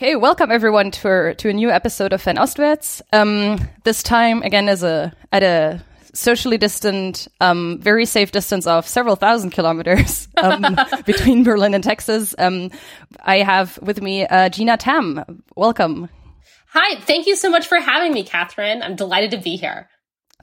Okay, welcome everyone to to a new episode of Fernostwärts. Um, this time again as a at a socially distant, um, very safe distance of several thousand kilometers um, between Berlin and Texas. Um, I have with me uh, Gina Tam. Welcome. Hi, thank you so much for having me, Catherine. I'm delighted to be here.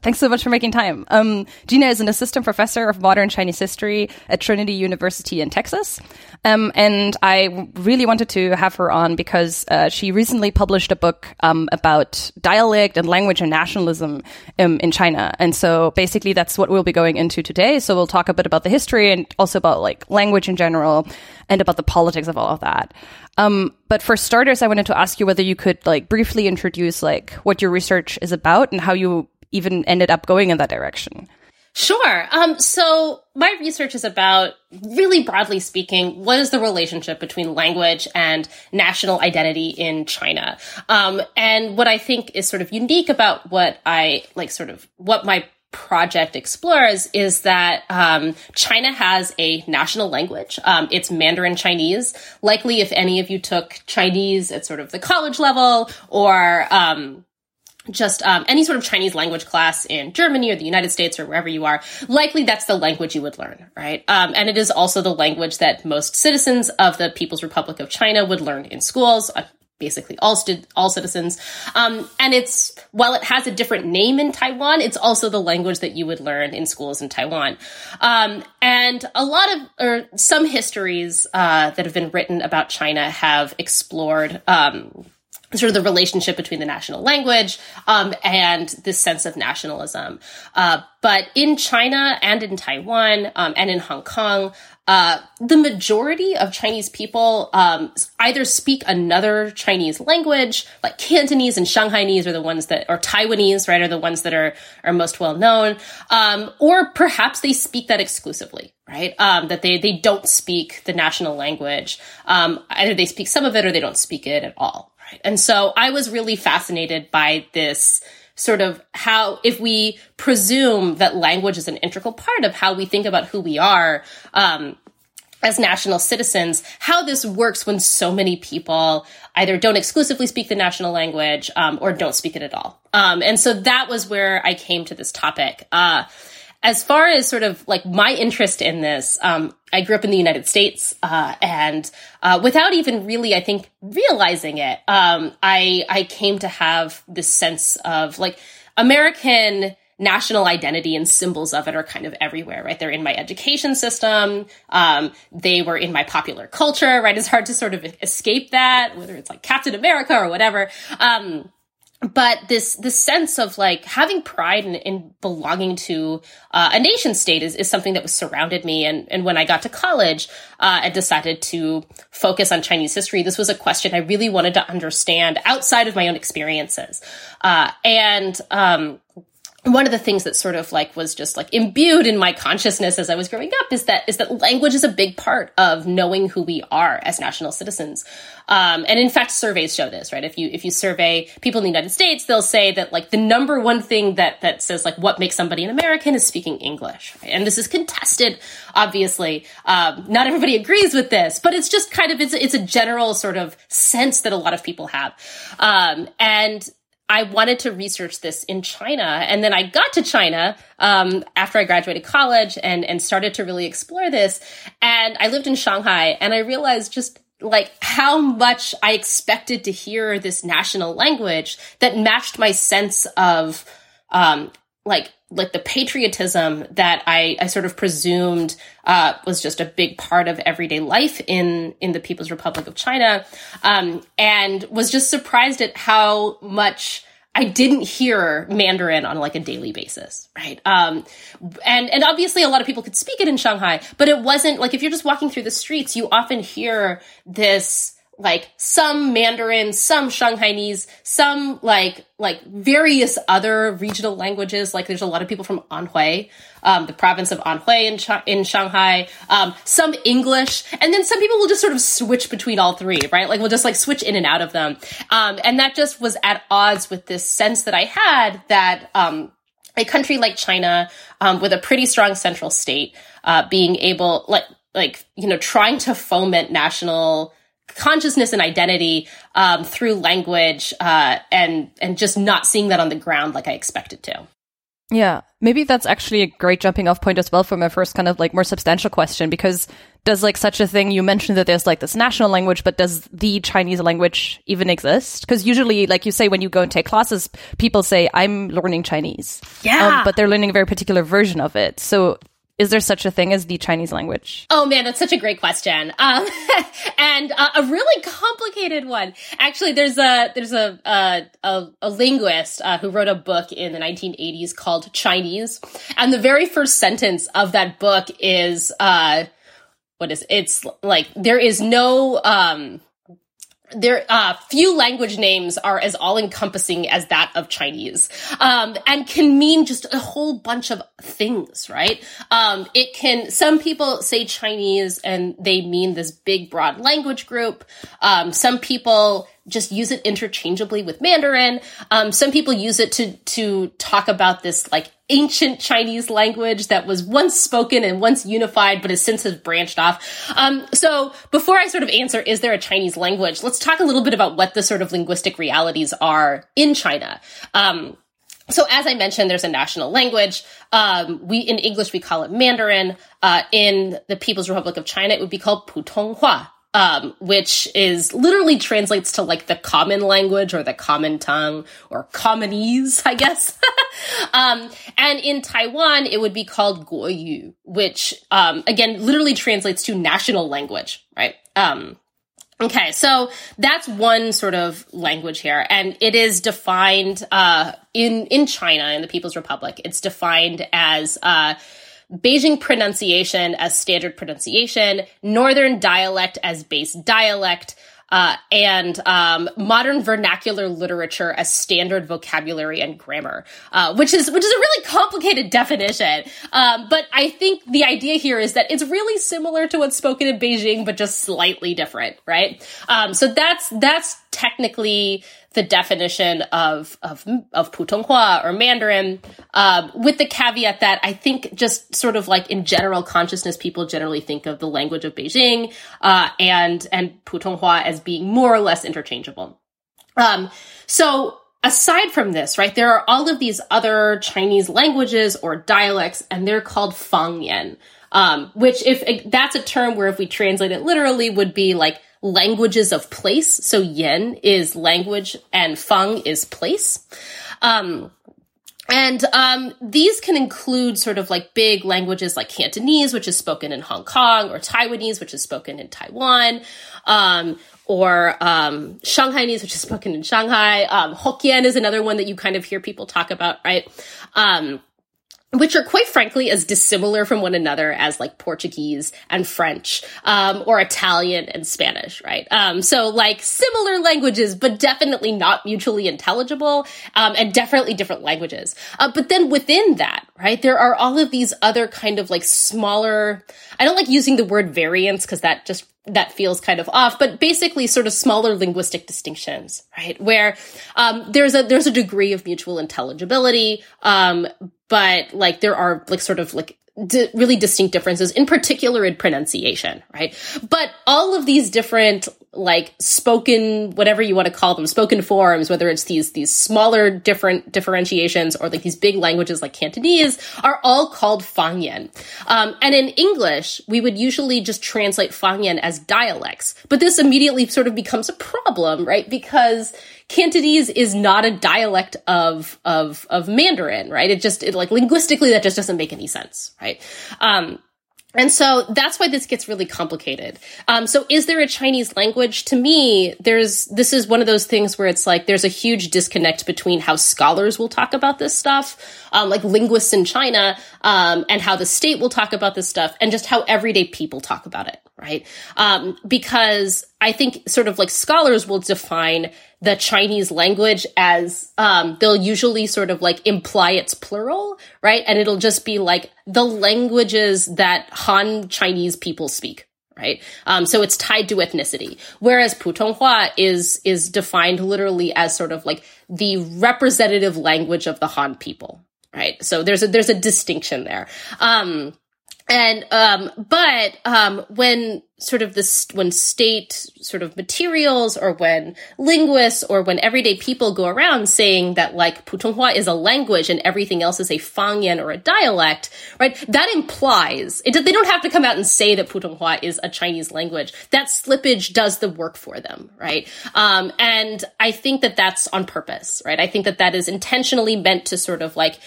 Thanks so much for making time. Um, Gina is an assistant professor of modern Chinese history at Trinity University in Texas. Um, and I really wanted to have her on because uh, she recently published a book um, about dialect and language and nationalism um, in China. And so basically that's what we'll be going into today. So we'll talk a bit about the history and also about like language in general and about the politics of all of that. Um, but for starters, I wanted to ask you whether you could like briefly introduce like what your research is about and how you even ended up going in that direction. Sure. Um, so my research is about, really broadly speaking, what is the relationship between language and national identity in China? Um, and what I think is sort of unique about what I like, sort of what my project explores is that um, China has a national language. Um, it's Mandarin Chinese. Likely, if any of you took Chinese at sort of the college level or um, just um, any sort of Chinese language class in Germany or the United States or wherever you are, likely that's the language you would learn, right? Um, and it is also the language that most citizens of the People's Republic of China would learn in schools. Uh, basically, all stu- all citizens, um, and it's while it has a different name in Taiwan, it's also the language that you would learn in schools in Taiwan. Um, and a lot of or some histories uh, that have been written about China have explored um, sort of the relationship between the national language um, and this sense of nationalism. Uh, but in China and in Taiwan um, and in Hong Kong, uh, the majority of Chinese people um, either speak another Chinese language, like Cantonese and Shanghainese are the ones that, or Taiwanese, right, are the ones that are are most well known, um, or perhaps they speak that exclusively, right? Um, that they they don't speak the national language. Um, either they speak some of it or they don't speak it at all, Right. And so I was really fascinated by this sort of how, if we presume that language is an integral part of how we think about who we are, um, as national citizens, how this works when so many people either don't exclusively speak the national language um, or don't speak it at all. Um, and so that was where I came to this topic. Uh, as far as sort of like my interest in this, um, I grew up in the United States, uh, and uh, without even really, I think, realizing it, um, I I came to have this sense of like American national identity and symbols of it are kind of everywhere, right? They're in my education system. Um, they were in my popular culture, right? It's hard to sort of escape that, whether it's like Captain America or whatever. Um, but this this sense of like having pride in, in belonging to uh, a nation state is, is something that was surrounded me. And and when I got to college uh, I decided to focus on Chinese history this was a question I really wanted to understand outside of my own experiences. Uh, and um, one of the things that sort of like was just like imbued in my consciousness as I was growing up is that is that language is a big part of knowing who we are as national citizens. Um, and in fact, surveys show this, right? If you if you survey people in the United States, they'll say that like the number one thing that that says like what makes somebody an American is speaking English, right? and this is contested. Obviously, um, not everybody agrees with this, but it's just kind of it's it's a general sort of sense that a lot of people have, um, and I wanted to research this in China. And then I got to China um, after I graduated college and, and started to really explore this. And I lived in Shanghai and I realized just like how much I expected to hear this national language that matched my sense of um, like like the patriotism that I, I sort of presumed uh, was just a big part of everyday life in in the People's Republic of China, um, and was just surprised at how much I didn't hear Mandarin on like a daily basis, right? Um, and and obviously a lot of people could speak it in Shanghai, but it wasn't like if you're just walking through the streets, you often hear this like some Mandarin, some Shanghainese, some like like various other regional languages. Like there's a lot of people from Anhui, um, the province of Anhui in Ch- in Shanghai. Um, some English, and then some people will just sort of switch between all three, right? Like we'll just like switch in and out of them, um, and that just was at odds with this sense that I had that. Um, a country like China, um, with a pretty strong central state, uh, being able, like, like you know, trying to foment national consciousness and identity um, through language uh, and and just not seeing that on the ground like I expected to. Yeah, maybe that's actually a great jumping off point as well for my first kind of like more substantial question because does like such a thing you mentioned that there's like this national language but does the Chinese language even exist? Because usually like you say when you go and take classes people say I'm learning Chinese. Yeah. Um, but they're learning a very particular version of it. So is there such a thing as the Chinese language? Oh man, that's such a great question, um, and uh, a really complicated one. Actually, there's a there's a a, a linguist uh, who wrote a book in the 1980s called Chinese, and the very first sentence of that book is uh, what is it's like there is no um, there uh, few language names are as all encompassing as that of chinese um, and can mean just a whole bunch of things right? Um, it can some people say chinese and they mean this big broad language group. Um, some people just use it interchangeably with Mandarin. Um, some people use it to to talk about this like ancient Chinese language that was once spoken and once unified, but has since has branched off. Um, so before I sort of answer, is there a Chinese language? Let's talk a little bit about what the sort of linguistic realities are in China. Um, so as I mentioned, there's a national language. Um, we in English we call it Mandarin. Uh, in the People's Republic of China, it would be called Putonghua um, which is literally translates to like the common language or the common tongue or commonese, I guess. um, and in Taiwan, it would be called Guoyu, which um, again literally translates to national language, right? Um, okay, so that's one sort of language here, and it is defined uh, in in China in the People's Republic. It's defined as uh, Beijing pronunciation as standard pronunciation, Northern dialect as base dialect, uh, and um, modern vernacular literature as standard vocabulary and grammar, uh, which is which is a really complicated definition. Um, but I think the idea here is that it's really similar to what's spoken in Beijing, but just slightly different, right? Um, so that's that's technically the definition of of of Putonghua or Mandarin, um, with the caveat that I think just sort of like in general consciousness, people generally think of the language of Beijing uh, and and Putonghua as being more or less interchangeable. Um, so aside from this, right, there are all of these other Chinese languages or dialects, and they're called Fangyan. Um, which if that's a term where if we translate it literally would be like languages of place. So yen is language and feng is place. Um, and um, these can include sort of like big languages like Cantonese, which is spoken in Hong Kong, or Taiwanese, which is spoken in Taiwan, um, or um, Shanghainese, which is spoken in Shanghai. Um, Hokkien is another one that you kind of hear people talk about, right? Um, which are quite frankly as dissimilar from one another as like Portuguese and French, um, or Italian and Spanish, right? Um, so like similar languages, but definitely not mutually intelligible, um, and definitely different languages. Uh, but then within that, right, there are all of these other kind of like smaller, I don't like using the word variants because that just that feels kind of off, but basically sort of smaller linguistic distinctions, right? Where um, there's a there's a degree of mutual intelligibility, um, but like there are like sort of like really distinct differences, in particular in pronunciation, right? But all of these different like spoken, whatever you want to call them, spoken forms, whether it's these these smaller different differentiations or like these big languages like Cantonese, are all called Fangyan. Um, and in English, we would usually just translate Fangyan as dialects, but this immediately sort of becomes a problem, right? Because Cantonese is not a dialect of of of Mandarin, right? It just it, like linguistically that just doesn't make any sense, right? Um, and so that's why this gets really complicated. Um, so is there a Chinese language? To me, there's, this is one of those things where it's like, there's a huge disconnect between how scholars will talk about this stuff, um, like linguists in China, um, and how the state will talk about this stuff and just how everyday people talk about it, right? Um, because I think sort of like scholars will define the Chinese language as um, they'll usually sort of like imply it's plural, right? And it'll just be like the languages that Han Chinese people speak, right? Um, so it's tied to ethnicity. Whereas Putonghua is is defined literally as sort of like the representative language of the Han people, right? So there's a there's a distinction there. Um, and um, but um, when sort of this when state sort of materials or when linguists or when everyday people go around saying that like Putonghua is a language and everything else is a Fangyan or a dialect, right? That implies it, they don't have to come out and say that Putonghua is a Chinese language. That slippage does the work for them, right? Um, and I think that that's on purpose, right? I think that that is intentionally meant to sort of like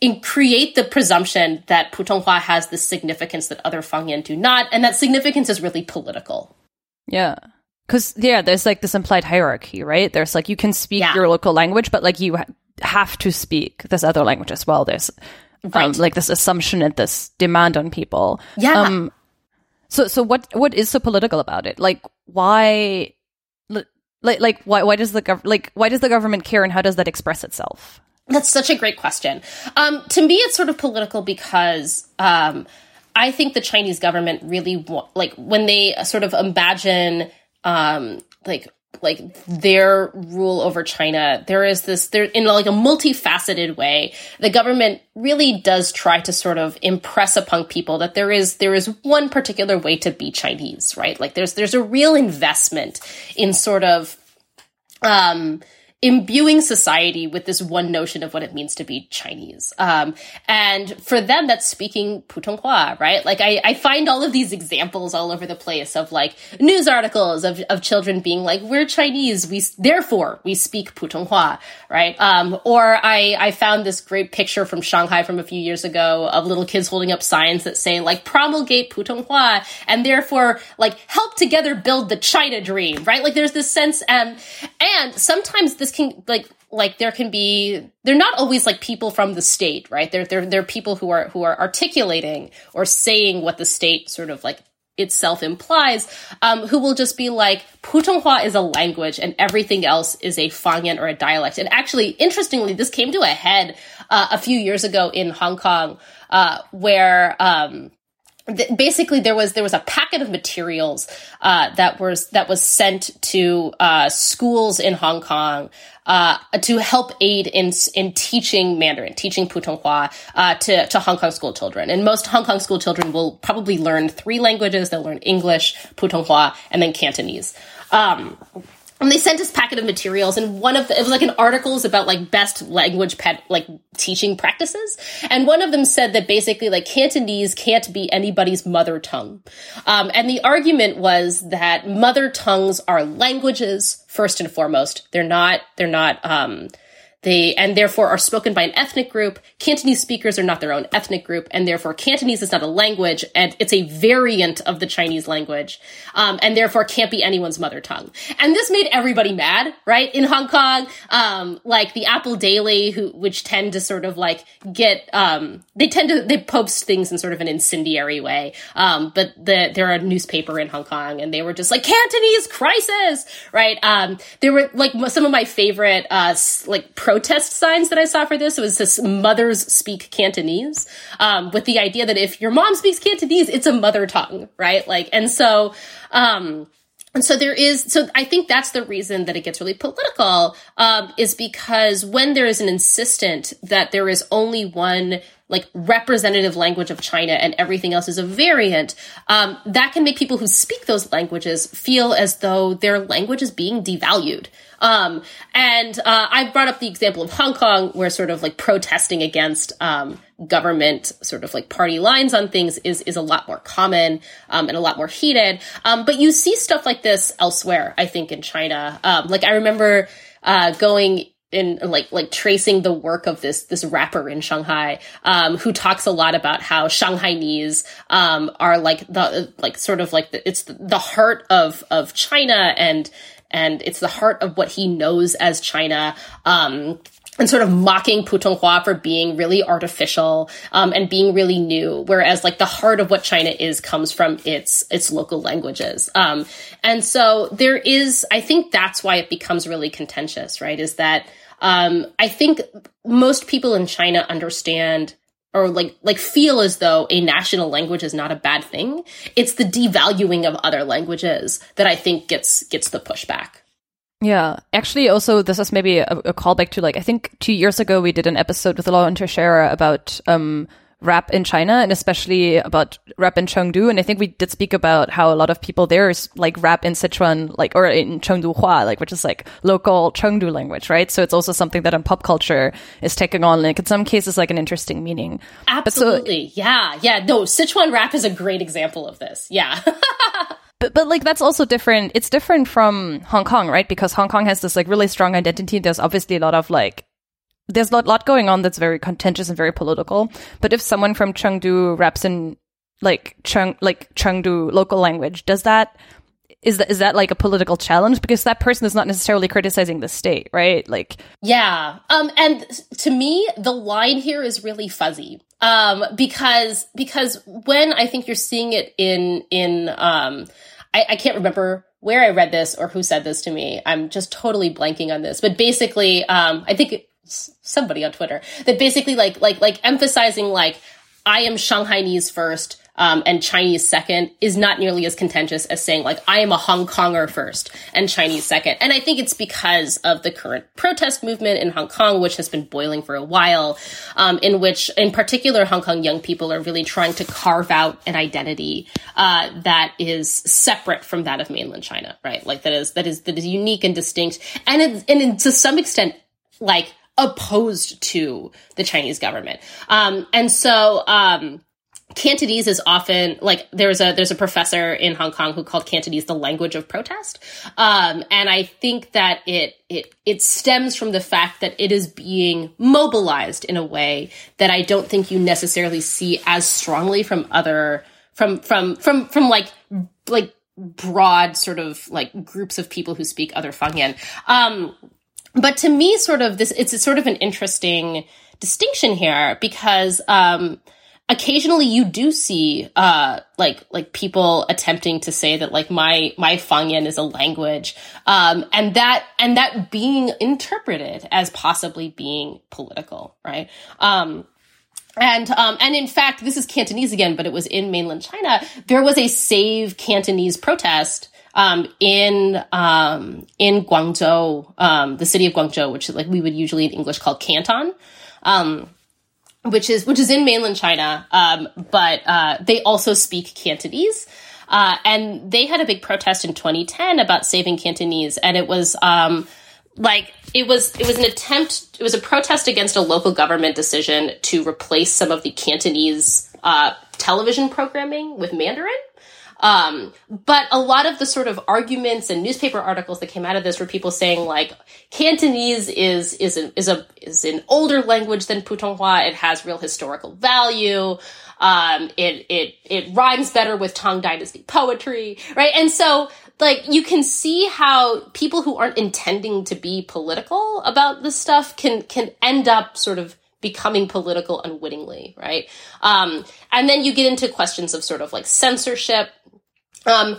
in create the presumption that Putonghua has the significance that other Fangyan do not, and that significance is really political. Yeah. Cause yeah, there's like this implied hierarchy, right? There's like, you can speak yeah. your local language, but like you have to speak this other language as well. There's um, right. um, like this assumption and this demand on people. Yeah. Um, so, so what, what is so political about it? Like, why, like, like, why, why does the gov- like, why does the government care and how does that express itself? That's such a great question. Um, to me, it's sort of political because um, I think the Chinese government really wa- like when they sort of imagine um, like like their rule over China. There is this there in like a multifaceted way. The government really does try to sort of impress upon people that there is there is one particular way to be Chinese, right? Like there's there's a real investment in sort of um imbuing society with this one notion of what it means to be Chinese. Um, and for them, that's speaking Putonghua, right? Like I, I find all of these examples all over the place of like news articles of, of children being like, we're Chinese, we, therefore we speak Putonghua, right? Um, or I, I found this great picture from Shanghai from a few years ago of little kids holding up signs that say like promulgate Putonghua and therefore like help together build the China dream, right? Like there's this sense, um, and sometimes this this can like like there can be they're not always like people from the state right they're they're, they're people who are who are articulating or saying what the state sort of like itself implies, um, who will just be like, Putonghua is a language and everything else is a Fangyan or a dialect. And actually, interestingly, this came to a head uh, a few years ago in Hong Kong, uh, where um, basically there was there was a packet of materials uh, that was that was sent to uh, schools in Hong Kong uh, to help aid in in teaching Mandarin, teaching Putonghua uh, to to Hong Kong school children. And most Hong Kong school children will probably learn three languages. They'll learn English, Putonghua, and then Cantonese. Um, and they sent us a packet of materials and one of the, it was like an articles about like best language pet like teaching practices. And one of them said that basically like cantonese can't be anybody's mother tongue. Um, and the argument was that mother tongues are languages first and foremost. They're not they're not um, they, and therefore are spoken by an ethnic group. Cantonese speakers are not their own ethnic group, and therefore Cantonese is not a language, and it's a variant of the Chinese language, um, and therefore can't be anyone's mother tongue. And this made everybody mad, right? In Hong Kong, um, like the Apple Daily, who which tend to sort of like get, um, they tend to they post things in sort of an incendiary way. Um, but the they're a newspaper in Hong Kong, and they were just like Cantonese crisis, right? Um, there were like some of my favorite uh, like pro protest signs that I saw for this. It was this mothers speak Cantonese, um, with the idea that if your mom speaks Cantonese, it's a mother tongue, right? Like, and so, um, and so there is, so I think that's the reason that it gets really political, um, is because when there is an insistent that there is only one like representative language of China and everything else is a variant, um, that can make people who speak those languages feel as though their language is being devalued. Um, and uh, I brought up the example of Hong Kong, where sort of like protesting against um, government sort of like party lines on things is is a lot more common um, and a lot more heated. Um, but you see stuff like this elsewhere. I think in China, um, like I remember uh, going in like like tracing the work of this this rapper in Shanghai um, who talks a lot about how Shanghainese um, are like the like sort of like the, it's the heart of of China and and it's the heart of what he knows as China. Um, and sort of mocking Putonghua for being really artificial um, and being really new, whereas like the heart of what China is comes from its its local languages. Um, and so there is, I think that's why it becomes really contentious, right? Is that um, I think most people in China understand or like like feel as though a national language is not a bad thing. It's the devaluing of other languages that I think gets gets the pushback. Yeah, actually, also this is maybe a, a callback to like I think two years ago we did an episode with Lauren Teixeira about um, rap in China and especially about rap in Chengdu. And I think we did speak about how a lot of people there is like rap in Sichuan, like, or in Chengdu Hua, like, which is like local Chengdu language, right? So it's also something that in pop culture is taking on, like, in some cases, like an interesting meaning. Absolutely. So, yeah. Yeah. No, Sichuan rap is a great example of this. Yeah. but but like that's also different. It's different from Hong Kong, right? Because Hong Kong has this like really strong identity. There's obviously a lot of like there's a lot lot going on that's very contentious and very political. But if someone from Chengdu raps in like Cheng like Chengdu local language, does that is that is that like a political challenge because that person is not necessarily criticizing the state, right? Like Yeah. Um and to me the line here is really fuzzy. Um because because when I think you're seeing it in in um I, I can't remember where I read this or who said this to me. I'm just totally blanking on this. But basically, um, I think somebody on Twitter that basically like like like emphasizing like I am Shanghainese first um, and Chinese second is not nearly as contentious as saying like I am a Hong Konger first and Chinese second. And I think it's because of the current protest movement in Hong Kong, which has been boiling for a while, um, in which in particular Hong Kong young people are really trying to carve out an identity uh, that is separate from that of mainland China, right? Like that is that is that is unique and distinct, and it, and to some extent like opposed to the Chinese government. Um, and so, um, Cantonese is often like there's a there's a professor in Hong Kong who called Cantonese the language of protest, um, and I think that it it it stems from the fact that it is being mobilized in a way that I don't think you necessarily see as strongly from other from from from from like like broad sort of like groups of people who speak other Fangyan. Um, but to me, sort of this, it's sort of an interesting distinction here because, um, occasionally you do see, uh, like, like people attempting to say that like my, my Fangyan is a language. Um, and that, and that being interpreted as possibly being political, right? Um, and um, and in fact, this is Cantonese again, but it was in mainland China. There was a Save Cantonese protest um, in um, in Guangzhou, um, the city of Guangzhou, which is like we would usually in English call Canton, um, which is which is in mainland China, um, but uh, they also speak Cantonese. Uh, and they had a big protest in 2010 about saving Cantonese, and it was um, like it was it was an attempt it was a protest against a local government decision to replace some of the Cantonese uh, television programming with Mandarin. Um, but a lot of the sort of arguments and newspaper articles that came out of this were people saying like Cantonese is is a, is a is an older language than Putonghua. It has real historical value. Um, it it it rhymes better with Tang Dynasty poetry, right? And so like you can see how people who aren't intending to be political about this stuff can can end up sort of becoming political unwittingly, right? Um, and then you get into questions of sort of like censorship um,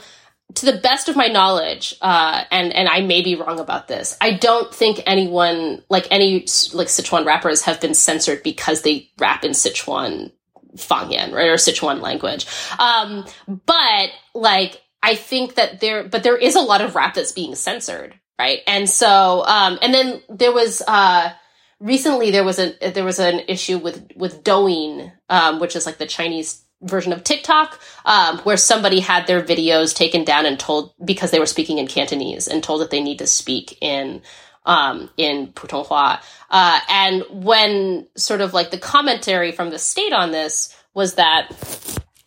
to the best of my knowledge, uh, and and I may be wrong about this, I don't think anyone like any like Sichuan rappers have been censored because they rap in Sichuan Fangyan right or Sichuan language. Um, but like I think that there, but there is a lot of rap that's being censored, right? And so, um, and then there was uh, recently there was a there was an issue with with Douyin, um, which is like the Chinese version of TikTok, um, where somebody had their videos taken down and told because they were speaking in Cantonese and told that they need to speak in um, in Putonghua. Uh, and when sort of like the commentary from the state on this was that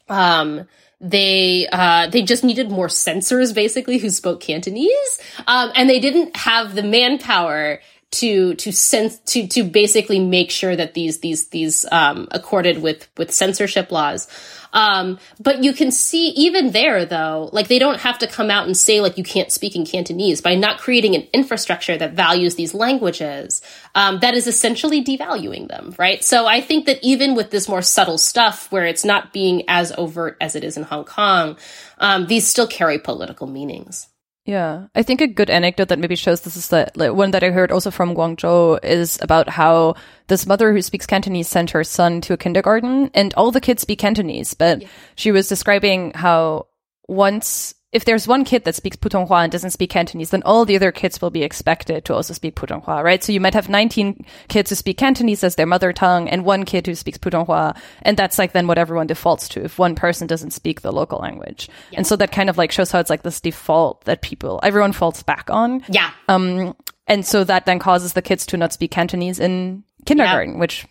um, they uh, they just needed more censors basically who spoke Cantonese, um, and they didn't have the manpower to to sense to to basically make sure that these these these um, accorded with with censorship laws. Um, but you can see even there though, like they don't have to come out and say like you can't speak in Cantonese by not creating an infrastructure that values these languages. Um, that is essentially devaluing them, right? So I think that even with this more subtle stuff where it's not being as overt as it is in Hong Kong, um, these still carry political meanings. Yeah, I think a good anecdote that maybe shows this is that like, one that I heard also from Guangzhou is about how this mother who speaks Cantonese sent her son to a kindergarten, and all the kids speak Cantonese, but yeah. she was describing how once if there's one kid that speaks Putonghua and doesn't speak Cantonese, then all the other kids will be expected to also speak Putonghua, right? So you might have 19 kids who speak Cantonese as their mother tongue and one kid who speaks Putonghua. And that's like then what everyone defaults to if one person doesn't speak the local language. Yeah. And so that kind of like shows how it's like this default that people, everyone falls back on. Yeah. Um, and so that then causes the kids to not speak Cantonese in kindergarten, yeah. which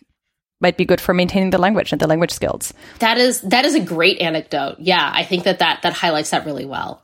might be good for maintaining the language and the language skills. That is that is a great anecdote. Yeah, I think that that that highlights that really well.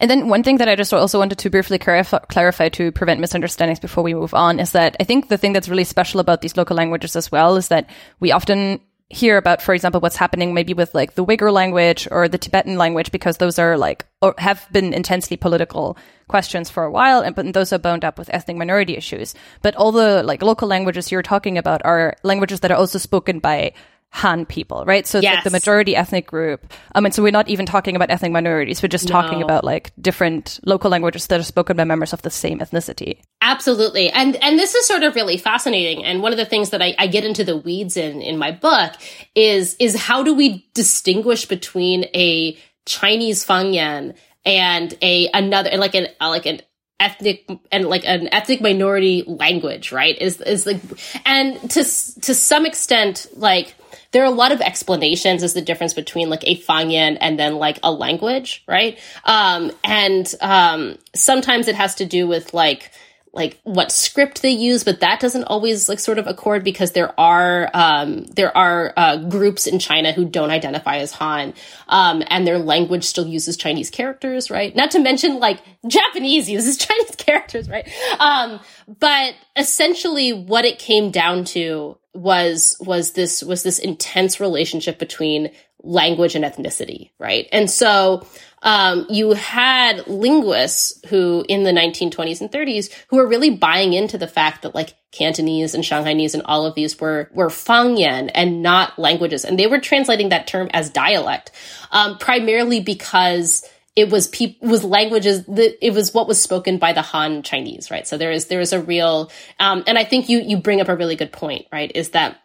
And then one thing that I just also wanted to briefly clarify, clarify to prevent misunderstandings before we move on is that I think the thing that's really special about these local languages as well is that we often hear about, for example, what's happening maybe with like the Uyghur language or the Tibetan language, because those are like, or have been intensely political questions for a while. And, but those are bound up with ethnic minority issues. But all the like local languages you're talking about are languages that are also spoken by Han people, right? So it's yes. like the majority ethnic group. Um, and so we're not even talking about ethnic minorities. We're just no. talking about like different local languages that are spoken by members of the same ethnicity. Absolutely. And, and this is sort of really fascinating. And one of the things that I, I get into the weeds in, in my book is, is how do we distinguish between a Chinese Fangyan and a, another, like an, like an ethnic and like an ethnic minority language, right? Is, is like, and to, to some extent, like, there are a lot of explanations as the difference between like a Fangyan and then like a language, right? Um, and um, sometimes it has to do with like like what script they use, but that doesn't always like sort of accord because there are um, there are uh, groups in China who don't identify as Han, um, and their language still uses Chinese characters, right? Not to mention like Japanese uses Chinese characters, right? Um, but essentially, what it came down to was was this was this intense relationship between language and ethnicity, right? And so um, you had linguists who in the 1920s and 30s who were really buying into the fact that like Cantonese and Shanghainese and all of these were were Fangyan and not languages, and they were translating that term as dialect, um, primarily because it was pe- was languages that it was what was spoken by the Han Chinese, right? So there is there is a real, um, and I think you you bring up a really good point, right? Is that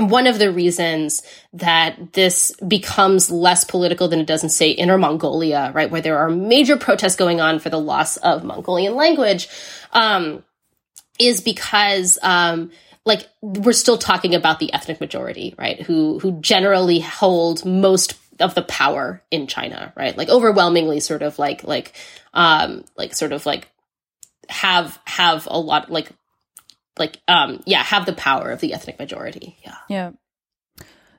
one of the reasons that this becomes less political than it does in, say, Inner Mongolia, right, where there are major protests going on for the loss of Mongolian language, um, is because, um, like, we're still talking about the ethnic majority, right, who, who generally hold most of the power in China, right? Like, overwhelmingly sort of like, like, um, like, sort of like, have, have a lot, like, like um yeah have the power of the ethnic majority yeah yeah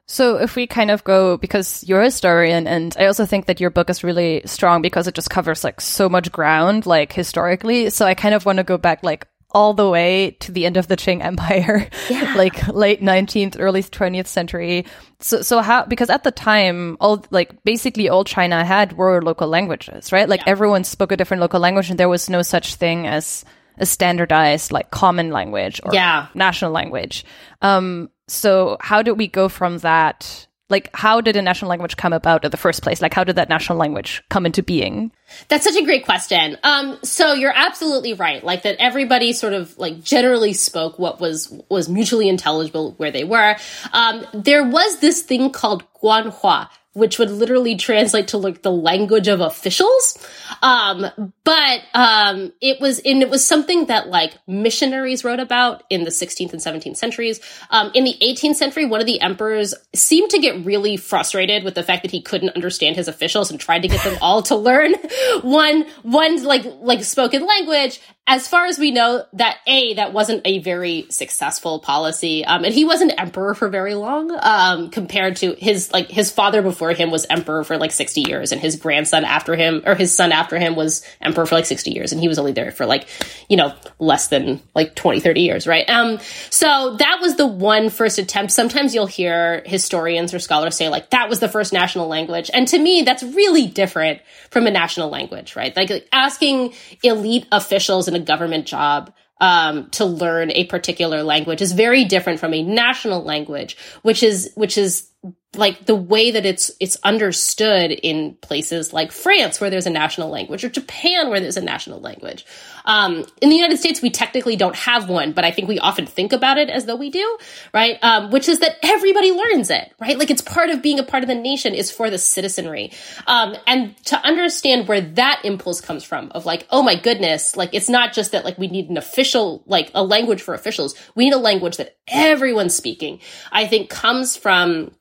so if we kind of go because you're a historian and I also think that your book is really strong because it just covers like so much ground like historically so I kind of want to go back like all the way to the end of the Qing Empire, yeah. like late 19th, early 20th century. So, so how, because at the time, all, like, basically all China had were local languages, right? Like yeah. everyone spoke a different local language and there was no such thing as a standardized like common language or yeah. national language. Um, so how did we go from that? Like, how did a national language come about in the first place? Like, how did that national language come into being? That's such a great question. Um, so you're absolutely right. Like that everybody sort of like generally spoke what was was mutually intelligible where they were. Um, there was this thing called Guanhua, which would literally translate to like the language of officials. Um, but um, it was and it was something that like missionaries wrote about in the 16th and 17th centuries. Um, in the 18th century, one of the emperors seemed to get really frustrated with the fact that he couldn't understand his officials and tried to get them all to learn one one like like spoken language as far as we know, that a that wasn't a very successful policy, um, and he wasn't emperor for very long. Um, compared to his like his father before him was emperor for like sixty years, and his grandson after him or his son after him was emperor for like sixty years, and he was only there for like you know less than like 20, 30 years, right? Um, so that was the one first attempt. Sometimes you'll hear historians or scholars say like that was the first national language, and to me that's really different from a national language, right? Like, like asking elite officials in a government job um, to learn a particular language is very different from a national language, which is which is like the way that it's it's understood in places like France where there's a national language or Japan where there's a national language. Um, in the United States, we technically don't have one, but I think we often think about it as though we do, right? Um, which is that everybody learns it, right? Like it's part of being a part of the nation is for the citizenry. Um, and to understand where that impulse comes from of like, oh my goodness, like it's not just that like we need an official, like a language for officials. We need a language that everyone's speaking, I think comes from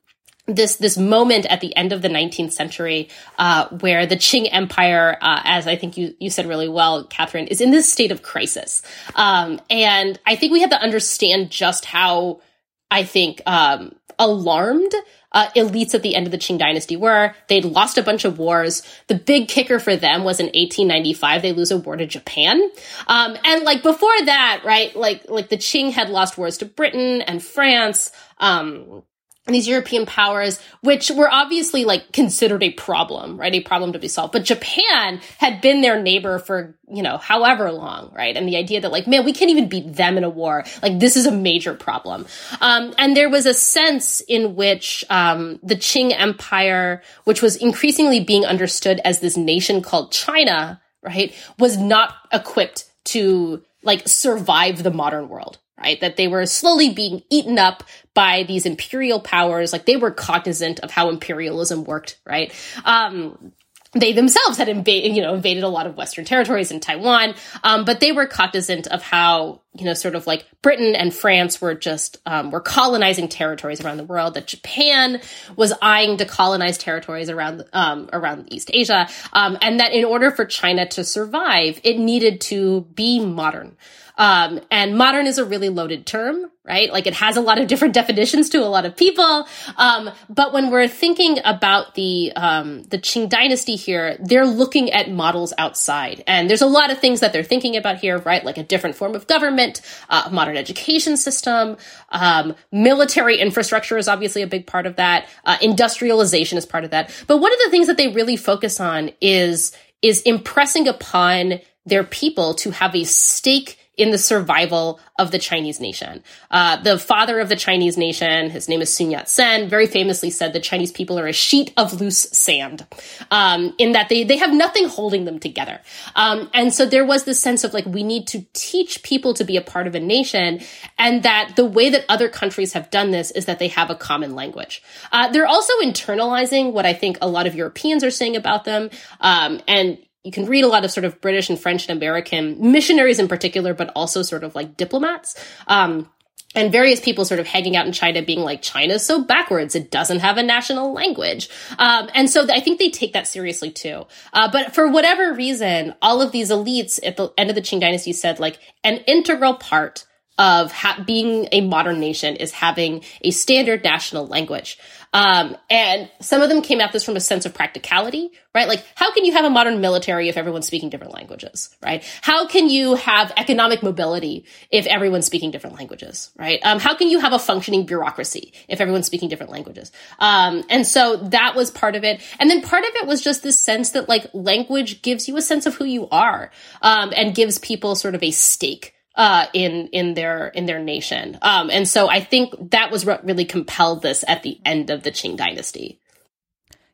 this this moment at the end of the 19th century uh, where the Qing Empire, uh, as I think you you said really well, Catherine, is in this state of crisis, um, and I think we have to understand just how I think um, alarmed uh, elites at the end of the Qing dynasty were. They'd lost a bunch of wars. The big kicker for them was in 1895, they lose a war to Japan. Um, and like before that, right, like, like the Qing had lost wars to Britain and France. Um, these European powers, which were obviously like considered a problem, right? A problem to be solved. But Japan had been their neighbor for, you know, however long, right? And the idea that like, man, we can't even beat them in a war. Like this is a major problem. Um, and there was a sense in which, um, the Qing Empire, which was increasingly being understood as this nation called China, right, was not equipped to like survive the modern world right? That they were slowly being eaten up by these imperial powers. Like they were cognizant of how imperialism worked, right? Um, they themselves had invaded, you know, invaded a lot of Western territories in Taiwan, um, but they were cognizant of how, you know, sort of like Britain and France were just um, were colonizing territories around the world. That Japan was eyeing to colonize territories around um, around East Asia, um, and that in order for China to survive, it needed to be modern. Um, and modern is a really loaded term, right? Like it has a lot of different definitions to a lot of people. Um, but when we're thinking about the um, the Qing dynasty here, they're looking at models outside, and there's a lot of things that they're thinking about here, right? Like a different form of government, uh, modern education system, um, military infrastructure is obviously a big part of that. Uh, industrialization is part of that. But one of the things that they really focus on is is impressing upon their people to have a stake in the survival of the Chinese nation. Uh, the father of the Chinese nation, his name is Sun Yat-sen, very famously said the Chinese people are a sheet of loose sand, um, in that they, they have nothing holding them together. Um, and so there was this sense of like, we need to teach people to be a part of a nation, and that the way that other countries have done this is that they have a common language. Uh, they're also internalizing what I think a lot of Europeans are saying about them, um, and you can read a lot of sort of British and French and American missionaries in particular, but also sort of like diplomats. Um, and various people sort of hanging out in China being like, China's so backwards. It doesn't have a national language. Um, and so I think they take that seriously too. Uh, but for whatever reason, all of these elites at the end of the Qing dynasty said like an integral part of ha- being a modern nation is having a standard national language. Um, and some of them came at this from a sense of practicality, right? Like, how can you have a modern military if everyone's speaking different languages, right? How can you have economic mobility if everyone's speaking different languages, right? Um, how can you have a functioning bureaucracy if everyone's speaking different languages? Um, and so that was part of it. And then part of it was just this sense that like language gives you a sense of who you are, um, and gives people sort of a stake uh, in in their in their nation. Um, and so I think that was what really compelled this at the end of the Qing dynasty.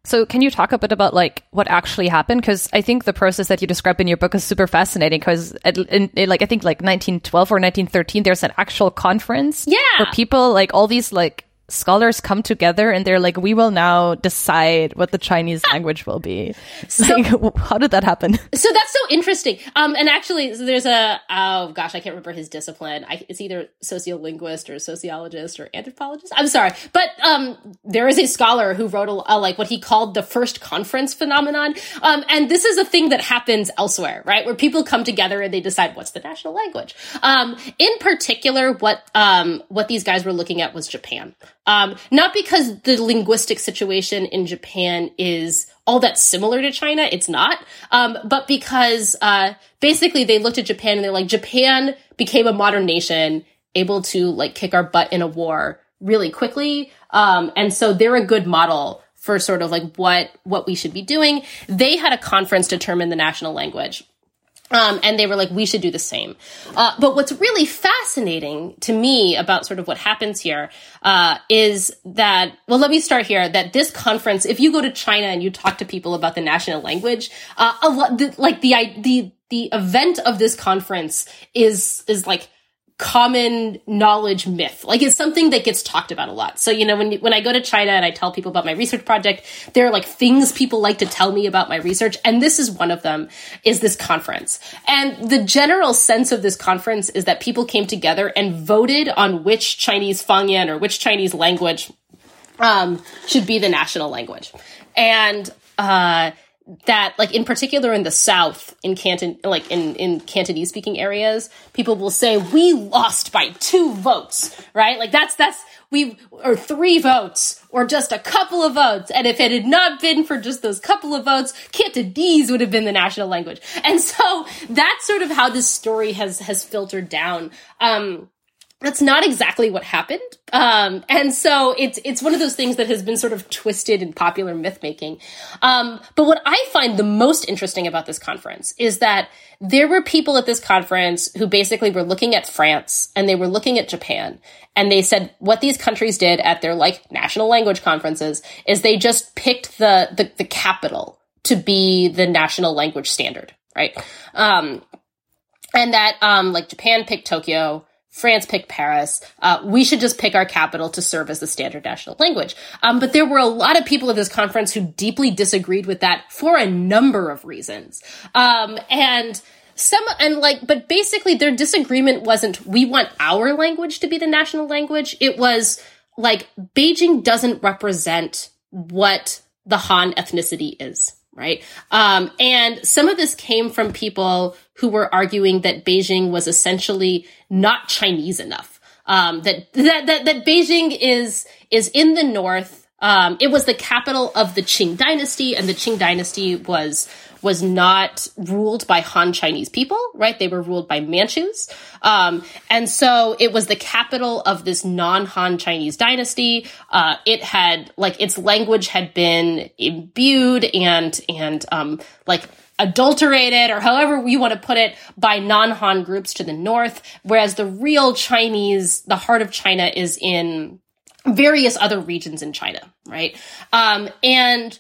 So can you talk a bit about like what actually happened? Because I think the process that you describe in your book is super fascinating. Because like I think like 1912 or 1913, there's an actual conference. Yeah. Where people like all these like scholars come together and they're like, we will now decide what the Chinese language will be. So, like, how did that happen? So that's so interesting. Um, and actually, there's a oh gosh, I can't remember his discipline. I, it's either sociolinguist or sociologist or anthropologist. I'm sorry, but um, there is a scholar who wrote a, a, like what he called the first conference phenomenon. Um, and this is a thing that happens elsewhere, right? Where people come together and they decide what's the national language. Um, in particular, what um what these guys were looking at was Japan. Um, not because the linguistic situation in Japan is all that similar to China. It's not. Um, but because, uh, basically they looked at Japan and they're like, Japan became a modern nation, able to like kick our butt in a war really quickly. Um, and so they're a good model for sort of like what, what we should be doing. They had a conference determine the national language. Um, and they were like, we should do the same. Uh, but what's really fascinating to me about sort of what happens here uh, is that, well, let me start here. That this conference, if you go to China and you talk to people about the national language, uh, a lot, the, like the the the event of this conference is is like common knowledge myth. Like it's something that gets talked about a lot. So, you know, when, when I go to China and I tell people about my research project, there are like things people like to tell me about my research. And this is one of them is this conference. And the general sense of this conference is that people came together and voted on which Chinese Fangyan or which Chinese language, um, should be the national language. And, uh, that like in particular in the south in canton like in in cantonese speaking areas people will say we lost by two votes right? Like that's that's we or three votes or just a couple of votes. And if it had not been for just those couple of votes cantonese would have been the national language. And so that's sort of how this story has has filtered down. Um that's not exactly what happened. Um, and so it's, it's one of those things that has been sort of twisted in popular myth making. Um, but what I find the most interesting about this conference is that there were people at this conference who basically were looking at France and they were looking at Japan and they said what these countries did at their like national language conferences is they just picked the, the, the capital to be the national language standard, right? Um, and that, um, like Japan picked Tokyo, France picked Paris. Uh, we should just pick our capital to serve as the standard national language. Um, but there were a lot of people at this conference who deeply disagreed with that for a number of reasons. Um, and some, and like, but basically their disagreement wasn't, we want our language to be the national language. It was like, Beijing doesn't represent what the Han ethnicity is right? Um, and some of this came from people who were arguing that Beijing was essentially not Chinese enough. Um, that, that, that, that Beijing is, is in the north. Um, it was the capital of the Qing dynasty and the Qing dynasty was, was not ruled by Han Chinese people, right? They were ruled by Manchus. Um, and so it was the capital of this non-Han Chinese dynasty. Uh, it had, like, its language had been imbued and, and, um, like, adulterated or however we want to put it by non-Han groups to the north, whereas the real Chinese, the heart of China is in various other regions in China, right? Um, and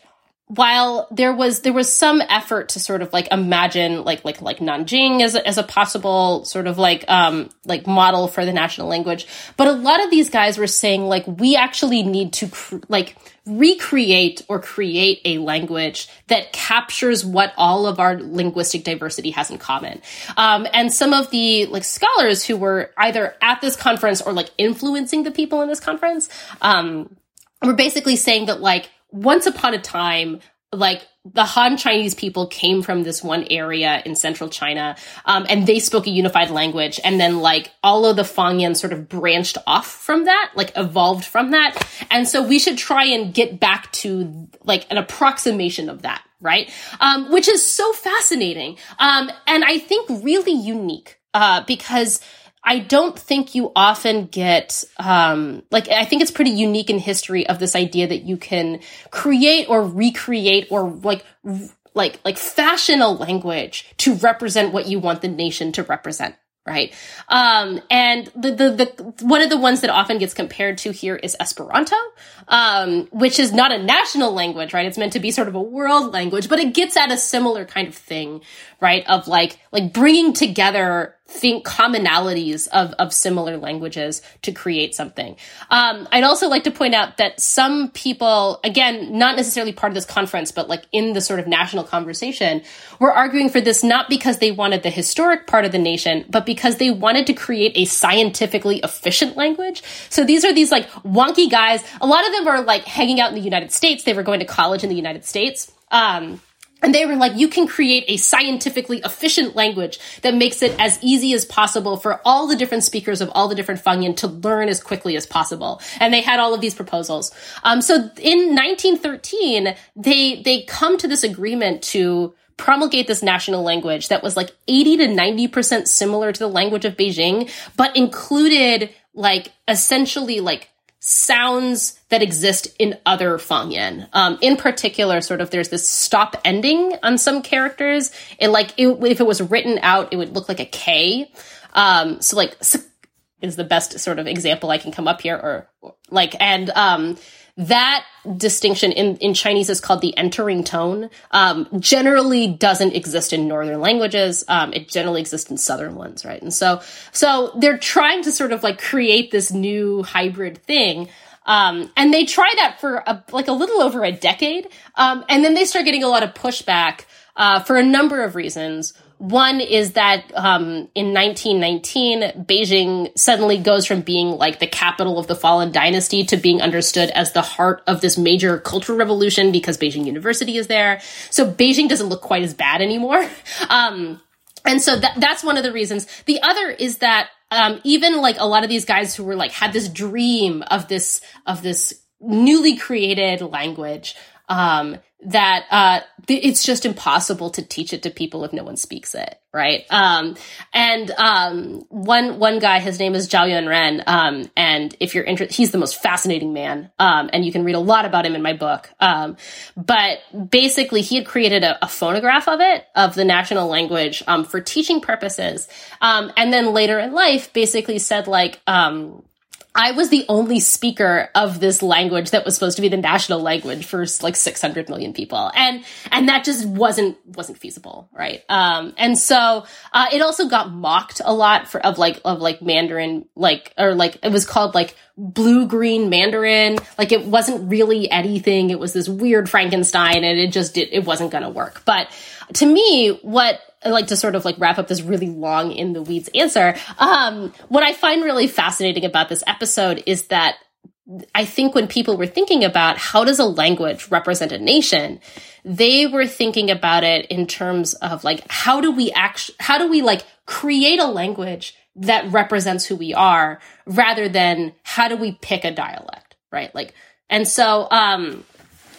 while there was there was some effort to sort of like imagine like like like Nanjing as a, as a possible sort of like um like model for the national language, but a lot of these guys were saying like we actually need to cr- like recreate or create a language that captures what all of our linguistic diversity has in common. Um, and some of the like scholars who were either at this conference or like influencing the people in this conference um, were basically saying that like once upon a time, like the Han Chinese people came from this one area in central China, um, and they spoke a unified language. And then, like, all of the Fangyan sort of branched off from that, like, evolved from that. And so we should try and get back to, like, an approximation of that, right? Um, which is so fascinating. Um, and I think really unique, uh, because I don't think you often get, um, like, I think it's pretty unique in history of this idea that you can create or recreate or like, like, like fashion a language to represent what you want the nation to represent right? Um, and the, the, the, one of the ones that often gets compared to here is Esperanto, um, which is not a national language, right? It's meant to be sort of a world language, but it gets at a similar kind of thing, right? Of like, like bringing together think commonalities of, of similar languages to create something. Um, I'd also like to point out that some people, again, not necessarily part of this conference, but like in the sort of national conversation, were arguing for this not because they wanted the historic part of the nation, but because they wanted to create a scientifically efficient language. So these are these like wonky guys. A lot of them are like hanging out in the United States. They were going to college in the United States. Um, and they were like, you can create a scientifically efficient language that makes it as easy as possible for all the different speakers of all the different Fangyan to learn as quickly as possible. And they had all of these proposals. Um, so in 1913, they, they come to this agreement to promulgate this national language that was like 80 to 90% similar to the language of Beijing, but included like essentially like sounds that exist in other Fangyan. Um, in particular, sort of there's this stop ending on some characters. It like it, if it was written out, it would look like a K. Um, so like is the best sort of example I can come up here, or, or like and um, that distinction in, in Chinese is called the entering tone. Um, generally doesn't exist in northern languages. Um, it generally exists in southern ones, right? And so, so they're trying to sort of like create this new hybrid thing. Um, and they try that for a, like a little over a decade. Um, and then they start getting a lot of pushback, uh, for a number of reasons. One is that um, in 1919, Beijing suddenly goes from being like the capital of the fallen dynasty to being understood as the heart of this major cultural revolution because Beijing University is there. So Beijing doesn't look quite as bad anymore. Um, and so that, that's one of the reasons. The other is that um, even like a lot of these guys who were like had this dream of this of this newly created language um, that uh, it's just impossible to teach it to people if no one speaks it, right? Um, and um, one one guy, his name is Zhao Yuanren, um, and if you're interested, he's the most fascinating man, um, and you can read a lot about him in my book. Um, but basically, he had created a, a, phonograph of it, of the national language, um, for teaching purposes, and then later in life, basically said like I was the only speaker of this language that was supposed to be the national language for like 600 million people. And, and that just wasn't, wasn't feasible. Right. Um, and so, uh, it also got mocked a lot for, of like, of like Mandarin, like, or like, it was called like blue green Mandarin. Like it wasn't really anything. It was this weird Frankenstein and it just it wasn't going to work. But to me, what like to sort of like wrap up this really long in the weeds answer. Um, what I find really fascinating about this episode is that I think when people were thinking about how does a language represent a nation, they were thinking about it in terms of like how do we act how do we like create a language that represents who we are rather than how do we pick a dialect, right? Like and so um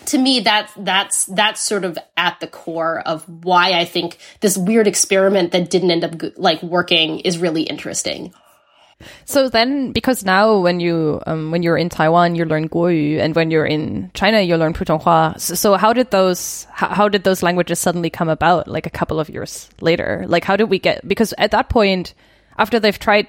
to me that's that's that's sort of at the core of why I think this weird experiment that didn't end up like working is really interesting. So then, because now when you um, when you're in Taiwan, you learn Guoyu, and when you're in China, you learn Putonghua. So, so how did those how, how, did those languages suddenly come about? Like a couple of years later, like how did we get? Because at that point, after they've tried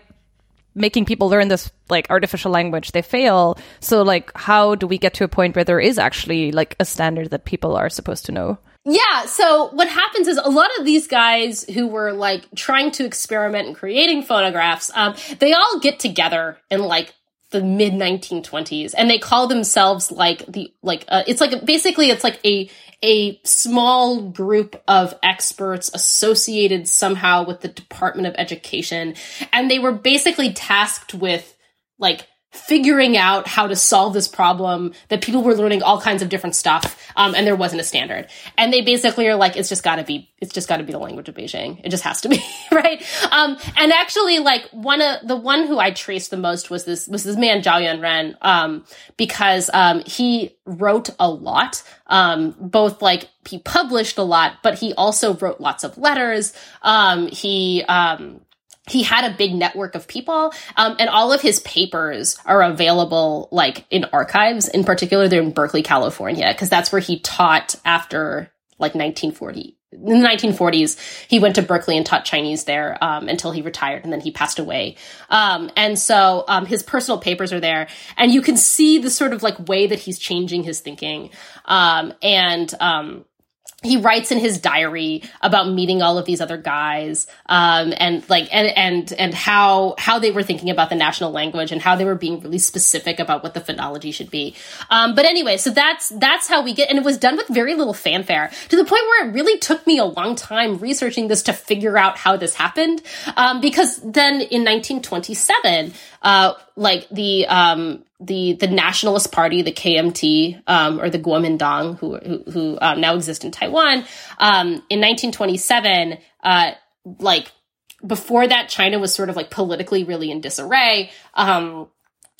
making people learn this like artificial language they fail. So like how do we get to a point where there is actually like a standard that people are supposed to know? Yeah so what happens is a lot of these guys who were like trying to experiment in creating phonographs um, they all get together in like the mid 1920s and they call themselves like the like uh, it's like basically it's like a a small group of experts associated somehow with the Department of Education. And they were basically tasked with like figuring out how to solve this problem that people were learning all kinds of different stuff um, and there wasn't a standard. And they basically are like it's just got to be it's just got to be the language of beijing. It just has to be right? Um, and actually like one of the one who i traced the most was this was this man zhao yuanren um, because um, he wrote a lot. Um, both like he published a lot but he also wrote lots of letters. Um, he he had a big network of people um, and all of his papers are available like in archives in particular they're in berkeley california because that's where he taught after like 1940 in the 1940s he went to berkeley and taught chinese there um, until he retired and then he passed away. Um, and so um, his personal papers are there and you can see the sort of like way that he's changing his thinking. Um, and um, he writes in his diary about meeting all of these other guys um, and like and and and how how they were thinking about the national language and how they were being really specific about what the phonology should be. Um, but anyway so that's that's how we get and it was done with very little fanfare to the point where it really took me a long time researching this to figure out how this happened. Um, because then in 1927 uh, like the um, the the Nationalist Party, the KMT, um, or the Kuomintang, who who, who um, now exist in Taiwan, um, in 1927, uh, like before that, China was sort of like politically really in disarray. Um,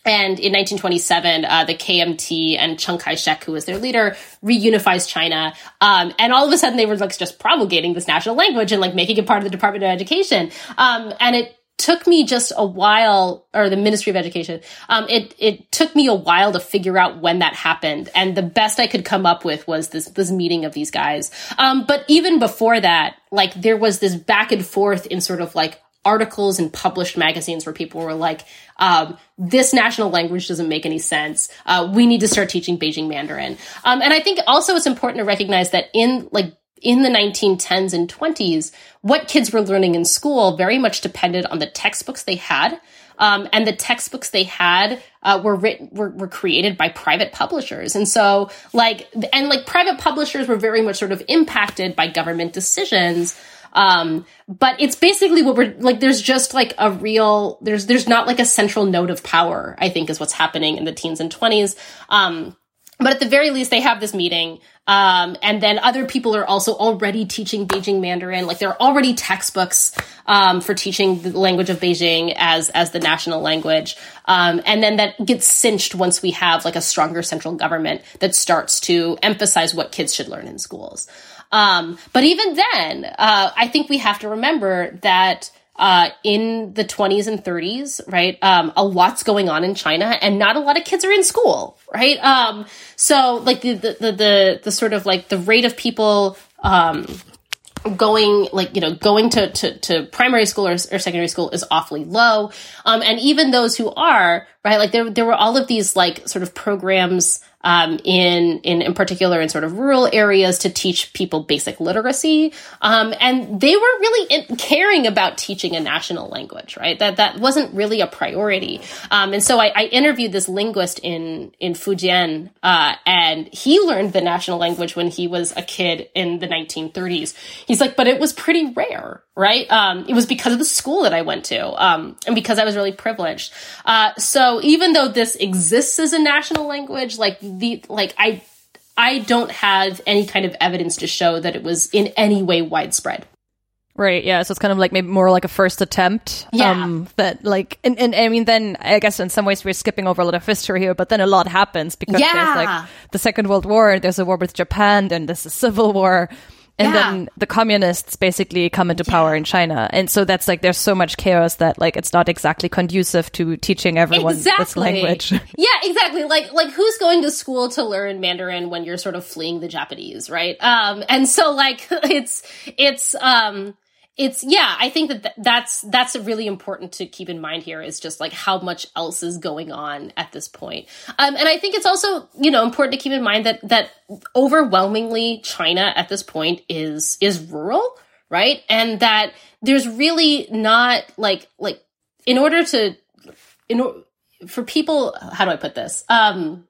and in 1927, uh, the KMT and Chiang Kai-shek, who was their leader, reunifies China. Um, and all of a sudden they were like just promulgating this national language and like making it part of the Department of Education. Um, and it took me just a while, or the Ministry of Education, um, it, it took me a while to figure out when that happened. And the best I could come up with was this, this meeting of these guys. Um, but even before that, like there was this back and forth in sort of like articles and published magazines where people were like, um, this national language doesn't make any sense. Uh, we need to start teaching Beijing Mandarin. Um, and I think also it's important to recognize that in like in the 1910s and 20s, what kids were learning in school very much depended on the textbooks they had. Um, and the textbooks they had uh, were written were, were created by private publishers, and so like and like private publishers were very much sort of impacted by government decisions. Um, but it's basically what we're like. There's just like a real there's there's not like a central node of power. I think is what's happening in the teens and twenties. Um, but at the very least, they have this meeting. Um, and then other people are also already teaching Beijing Mandarin. Like there are already textbooks um, for teaching the language of Beijing as as the national language. Um, and then that gets cinched once we have like a stronger central government that starts to emphasize what kids should learn in schools. Um, but even then, uh, I think we have to remember that uh, in the 20s and 30s, right? Um, a lot's going on in China, and not a lot of kids are in school, right? Um, so like the, the the the sort of like the rate of people um, going like you know going to, to, to primary school or, or secondary school is awfully low um, and even those who are right like there, there were all of these like sort of programs um, in, in in particular in sort of rural areas to teach people basic literacy, um, and they weren't really in, caring about teaching a national language. Right, that that wasn't really a priority. Um, and so I, I, interviewed this linguist in in Fujian, uh, and he learned the national language when he was a kid in the 1930s. He's like, but it was pretty rare, right? Um, it was because of the school that I went to, um, and because I was really privileged. Uh, so even though this exists as a national language, like the like I I don't have any kind of evidence to show that it was in any way widespread. Right. Yeah. So it's kind of like maybe more like a first attempt. Yeah. Um, that like, and, and I mean, then I guess in some ways we're skipping over a lot of history here, but then a lot happens because yeah. there's like the Second World War, there's a war with Japan, then there's a civil war. And yeah. then the communists basically come into power yeah. in China. And so that's like, there's so much chaos that like, it's not exactly conducive to teaching everyone exactly. this language. yeah, exactly. Like, like who's going to school to learn Mandarin when you're sort of fleeing the Japanese, right? Um, and so like, it's, it's, um, it's yeah i think that th- that's that's really important to keep in mind here is just like how much else is going on at this point. Um, and i think it's also you know important to keep in mind that that overwhelmingly china at this point is is rural right? And that there's really not like like in order to in for people how do i put this? Um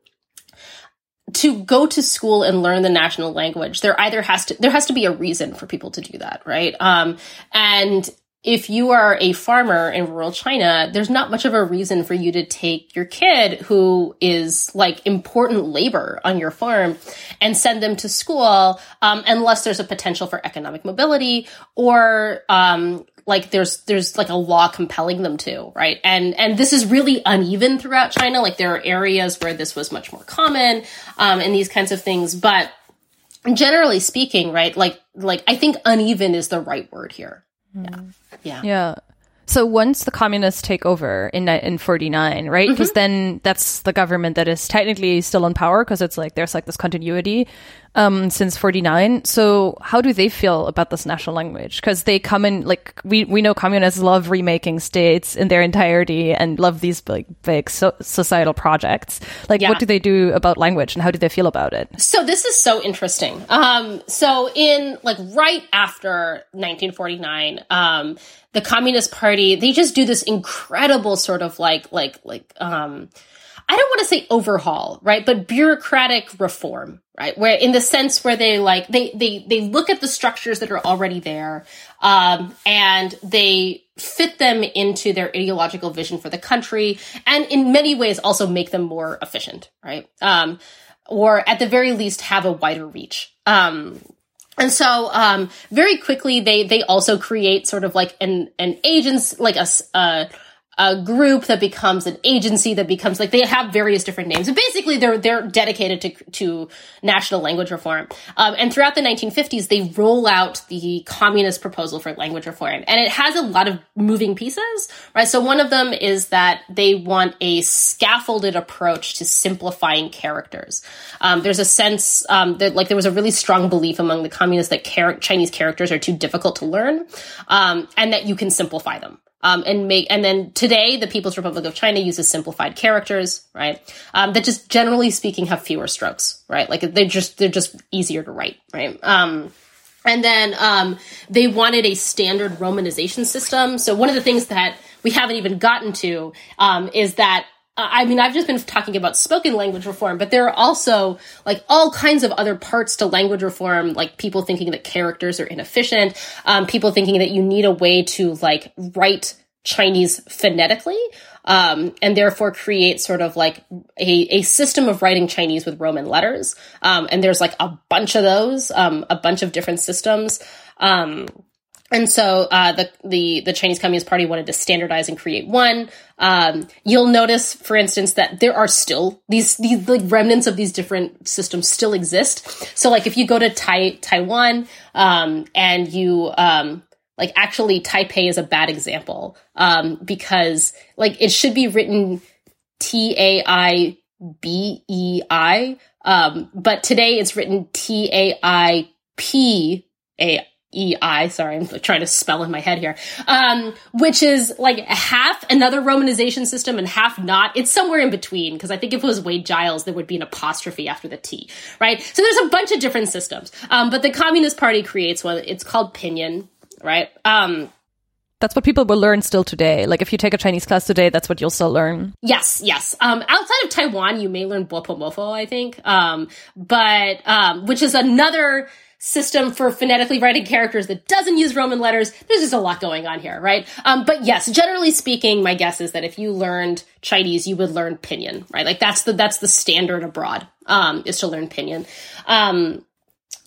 to go to school and learn the national language, there either has to there has to be a reason for people to do that, right? Um, and if you are a farmer in rural China, there's not much of a reason for you to take your kid who is like important labor on your farm and send them to school um, unless there's a potential for economic mobility or um, like there's there's like a law compelling them to right? And and this is really uneven throughout china. Like there are areas where this was much more common um, and these kinds of things. But generally speaking right like like i think uneven is the right word here. Yeah yeah. Yeah so once the communists take over in in 49, right? Because mm-hmm. then that's the government that is technically still in power because it's like there's like this continuity um, since 49. So how do they feel about this national language? Because they come in, like, we, we know communists love remaking states in their entirety and love these like big so- societal projects. Like, yeah. what do they do about language and how do they feel about it? So this is so interesting. Um, so in like right after 1949, um, the Communist Party, they just do this incredible sort of like, like, like, um, I don't want to say overhaul, right? But bureaucratic reform, right? Where in the sense where they like, they, they, they look at the structures that are already there, um, and they fit them into their ideological vision for the country. And in many ways also make them more efficient, right? Um, or at the very least have a wider reach. Um, and so, um, very quickly, they, they also create sort of like an, an agents, like a, uh, a group that becomes an agency that becomes like they have various different names. And basically they're they're dedicated to to national language reform. Um, and throughout the 1950s they roll out the communist proposal for language reform. And it has a lot of moving pieces right? So one of them is that they want a scaffolded approach to simplifying characters. Um, there's a sense um, that like there was a really strong belief among the communists that char- chinese characters are too difficult to learn um, and that you can simplify them um, and make and then today the People's Republic of China uses simplified characters, right? Um, that just generally speaking have fewer strokes, right? Like they're just they're just easier to write, right? Um, and then um, they wanted a standard romanization system. So one of the things that we haven't even gotten to um, is that I mean, I've just been talking about spoken language reform, but there are also like all kinds of other parts to language reform, like people thinking that characters are inefficient, um, people thinking that you need a way to like write Chinese phonetically, um, and therefore create sort of like a, a system of writing Chinese with Roman letters. Um, and there's like a bunch of those, um, a bunch of different systems. Um, and so uh, the the the Chinese Communist Party wanted to standardize and create one. Um, you'll notice, for instance, that there are still these these like remnants of these different systems still exist. So, like if you go to tai- Taiwan um, and you um, like actually Taipei is a bad example um, because like it should be written T A I B E I, um, but today it's written T A I P A EI, sorry, I'm trying to spell in my head here, um, which is like half another romanization system and half not. It's somewhere in between because I think if it was Wade Giles, there would be an apostrophe after the T, right? So there's a bunch of different systems. Um, but the Communist Party creates one. It's called Pinyin, right? Um, that's what people will learn still today. Like if you take a Chinese class today, that's what you'll still learn. Yes, yes. Um, outside of Taiwan, you may learn Bopomofo, I think. Um, but, um, which is another, system for phonetically writing characters that doesn't use Roman letters. There's just a lot going on here, right? Um, but yes, generally speaking, my guess is that if you learned Chinese, you would learn Pinyin, right? Like that's the that's the standard abroad um, is to learn Pinyin. Um,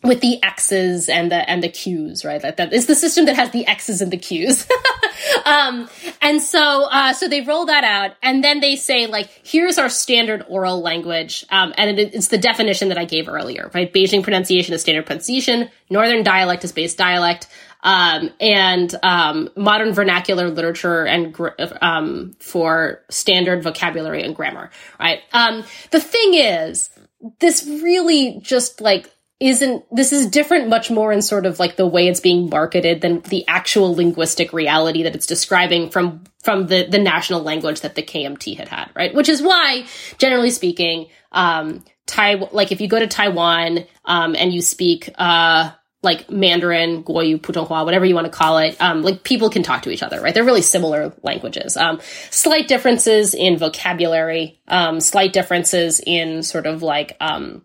with the X's and the and the Q's, right? That that is the system that has the X's and the Q's. um, and so uh, so they roll that out, and then they say like, here's our standard oral language, um, and it, it's the definition that I gave earlier, right? Beijing pronunciation is standard pronunciation. Northern dialect is base dialect. Um, and um, modern vernacular literature and gr- um, for standard vocabulary and grammar, right? Um, the thing is, this really just like isn't this is different much more in sort of like the way it's being marketed than the actual linguistic reality that it's describing from from the the national language that the KMT had had, right? Which is why, generally speaking, um, Tai like if you go to Taiwan um, and you speak uh, like Mandarin, Guoyu, Putonghua, whatever you want to call it, um, like people can talk to each other, right? They're really similar languages. Um, slight differences in vocabulary, um, slight differences in sort of like um,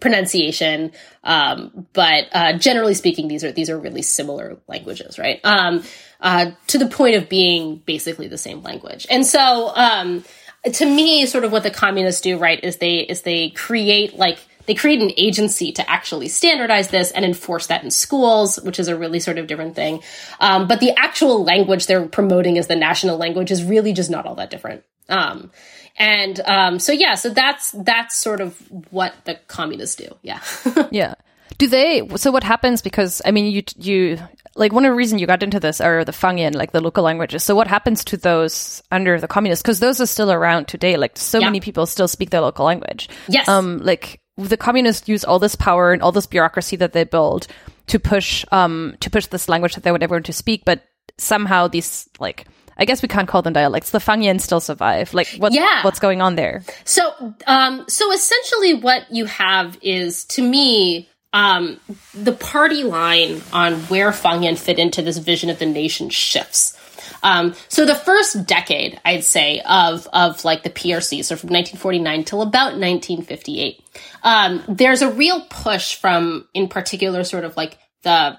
pronunciation. Um, but uh, generally speaking, these are these are really similar languages, right? Um, uh, to the point of being basically the same language. And so, um, to me, sort of what the communists do, right, is they is they create like they create an agency to actually standardize this and enforce that in schools, which is a really sort of different thing. Um, but the actual language they're promoting as the national language is really just not all that different. Um, and um, so yeah, so that's that's sort of what the communists do. Yeah. yeah. Do they? So what happens? Because I mean, you you like one of the reasons you got into this are the Fangyan, like the local languages. So what happens to those under the communists? Because those are still around today. Like so yeah. many people still speak their local language. Yes. Um, like the communists use all this power and all this bureaucracy that they build to push um to push this language that they want everyone to speak, but somehow these like I guess we can't call them dialects. The Fangyan still survive. Like, what, yeah. what's going on there? So, um, so essentially, what you have is, to me, um, the party line on where Fangyan fit into this vision of the nation shifts. Um, so the first decade, I'd say, of of like the PRC, so from 1949 till about 1958, um, there's a real push from, in particular, sort of like the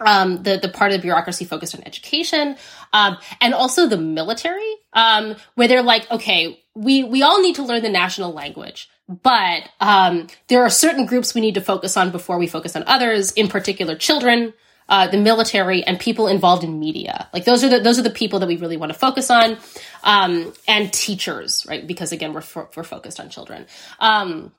um, the the part of the bureaucracy focused on education, um, and also the military, um, where they're like, okay, we we all need to learn the national language, but um, there are certain groups we need to focus on before we focus on others. In particular, children. uh, the military, and people involved in media. Like those are the those are the people that we really want to focus on, um, and teachers, right? Because again, we're we're focused on children. Um,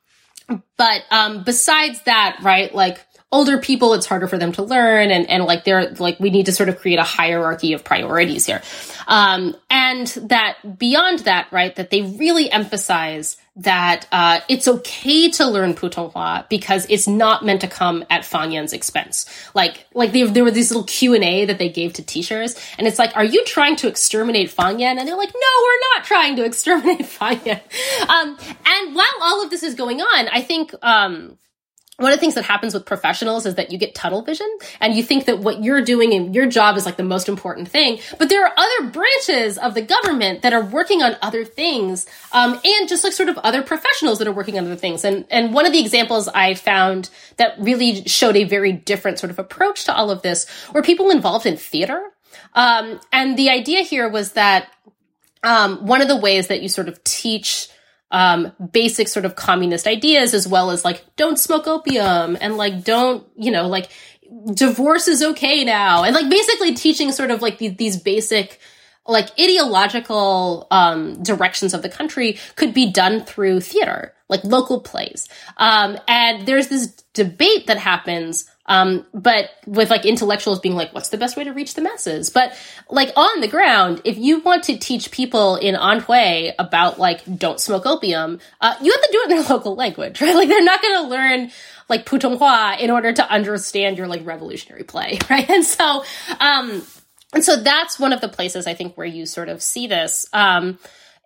but um, besides that, right, like older people, it's harder for them to learn, and and like they're like we need to sort of create a hierarchy of priorities here, um, and that beyond that, right, that they really emphasize that uh, it's okay to learn Putonghua because it's not meant to come at Fangyan's expense. Like, like they, there were these little Q and A that they gave to teachers, and it's like, are you trying to exterminate Fangyan? And they're like, no, we're not trying to exterminate Fangyan. Um, and while all of this is going on, I think. Um, one of the things that happens with professionals is that you get tunnel vision and you think that what you're doing and your job is like the most important thing. But there are other branches of the government that are working on other things, um, and just like sort of other professionals that are working on other things. And and one of the examples I found that really showed a very different sort of approach to all of this were people involved in theater. Um, and the idea here was that um, one of the ways that you sort of teach um, basic sort of communist ideas as well as like don't smoke opium and like don't you know like divorce is okay now. And like basically teaching sort of like these, these basic like ideological um, directions of the country could be done through theater like local plays. Um, and there's this debate that happens um, but with like intellectuals being like, what's the best way to reach the masses? But like on the ground, if you want to teach people in Anhui about like don't smoke opium, uh, you have to do it in their local language, right? Like they're not going to learn like Putonghua in order to understand your like revolutionary play, right? And so, um, and so that's one of the places I think where you sort of see this. Um,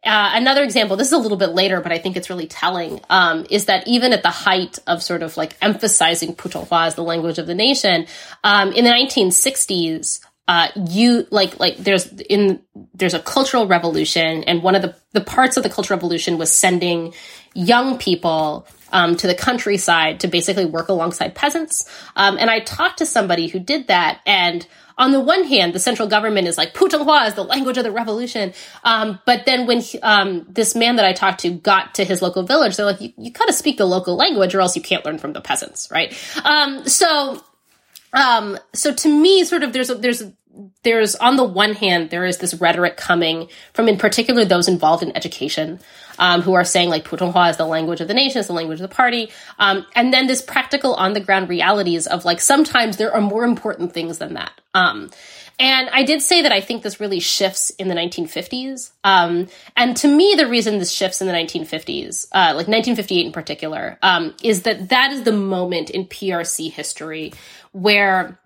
uh, another example, this is a little bit later, but I think it's really telling, um, is that even at the height of sort of like emphasizing Putonghua as the language of the nation, um, in the 1960s, uh, you like like there's in there's a cultural revolution, and one of the the parts of the cultural revolution was sending young people um, to the countryside to basically work alongside peasants. Um, and I talked to somebody who did that, and on the one hand, the central government is like Putonghua is the language of the revolution. Um, but then when he, um, this man that I talked to got to his local village, they're like, you, you gotta speak the local language or else you can't learn from the peasants, right? Um, so, um, so to me, sort of, there's a, there's a, there's on the one hand there is this rhetoric coming from in particular those involved in education um, who are saying like Putonghua is the language of the nation, it's the language of the party, um, and then this practical on the ground realities of like sometimes there are more important things than that. Um, and I did say that I think this really shifts in the 1950s. Um, and to me, the reason this shifts in the 1950s, uh, like 1958 in particular, um, is that that is the moment in PRC history where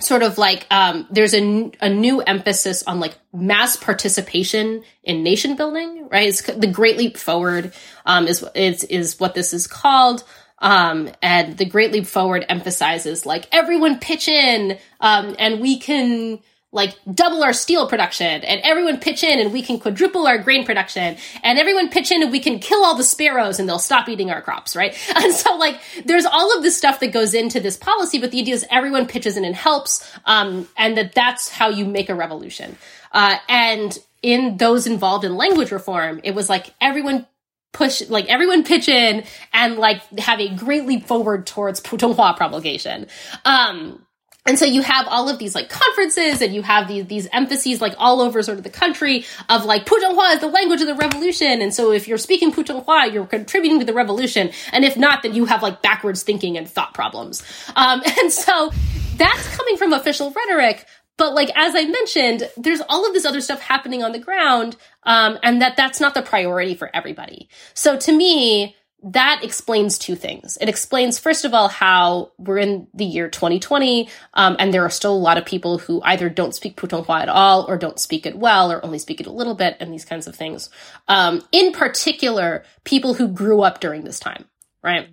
sort of like um, there's a, a new emphasis on like mass participation in nation building right? It's the great leap forward um, is, is is what this is called. Um, and the great leap forward emphasizes like everyone pitch in um, and we can like double our steel production and everyone pitch in and we can quadruple our grain production and everyone pitch in and we can kill all the sparrows and they'll stop eating our crops, right? And so like there's all of this stuff that goes into this policy, but the idea is everyone pitches in and helps, um, and that that's how you make a revolution. Uh, and in those involved in language reform, it was like everyone push like everyone pitch in and like have a great leap forward towards Putonghua promulgation. Um, and so you have all of these like conferences and you have these these emphases like all over sort of the country of like Putonghua is the language of the revolution. And so if you're speaking Putonghua, you're contributing to the revolution. And if not, then you have like backwards thinking and thought problems. Um, and so that's coming from official rhetoric. But like as I mentioned, there's all of this other stuff happening on the ground, um, and that that's not the priority for everybody. So to me, that explains two things. It explains, first of all, how we're in the year 2020, um, and there are still a lot of people who either don't speak Putonghua at all, or don't speak it well, or only speak it a little bit, and these kinds of things. Um, in particular, people who grew up during this time, right?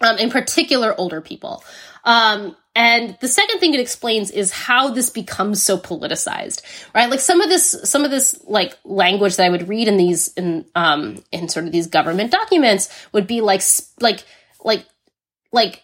Um, in particular, older people. Um, and the second thing it explains is how this becomes so politicized, right? Like some of this, some of this like language that I would read in these, in, um, in sort of these government documents would be like, like, like, like,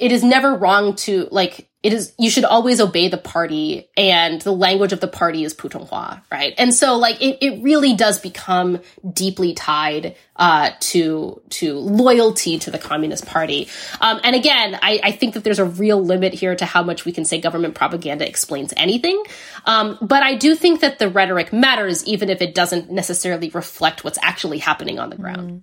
it is never wrong to, like, it is you should always obey the party and the language of the party is putonghua right? And so like it, it really does become deeply tied uh, to to loyalty to the communist party. Um, and again I, I think that there's a real limit here to how much we can say government propaganda explains anything. Um, but i do think that the rhetoric matters even if it doesn't necessarily reflect what's actually happening on the ground. Mm.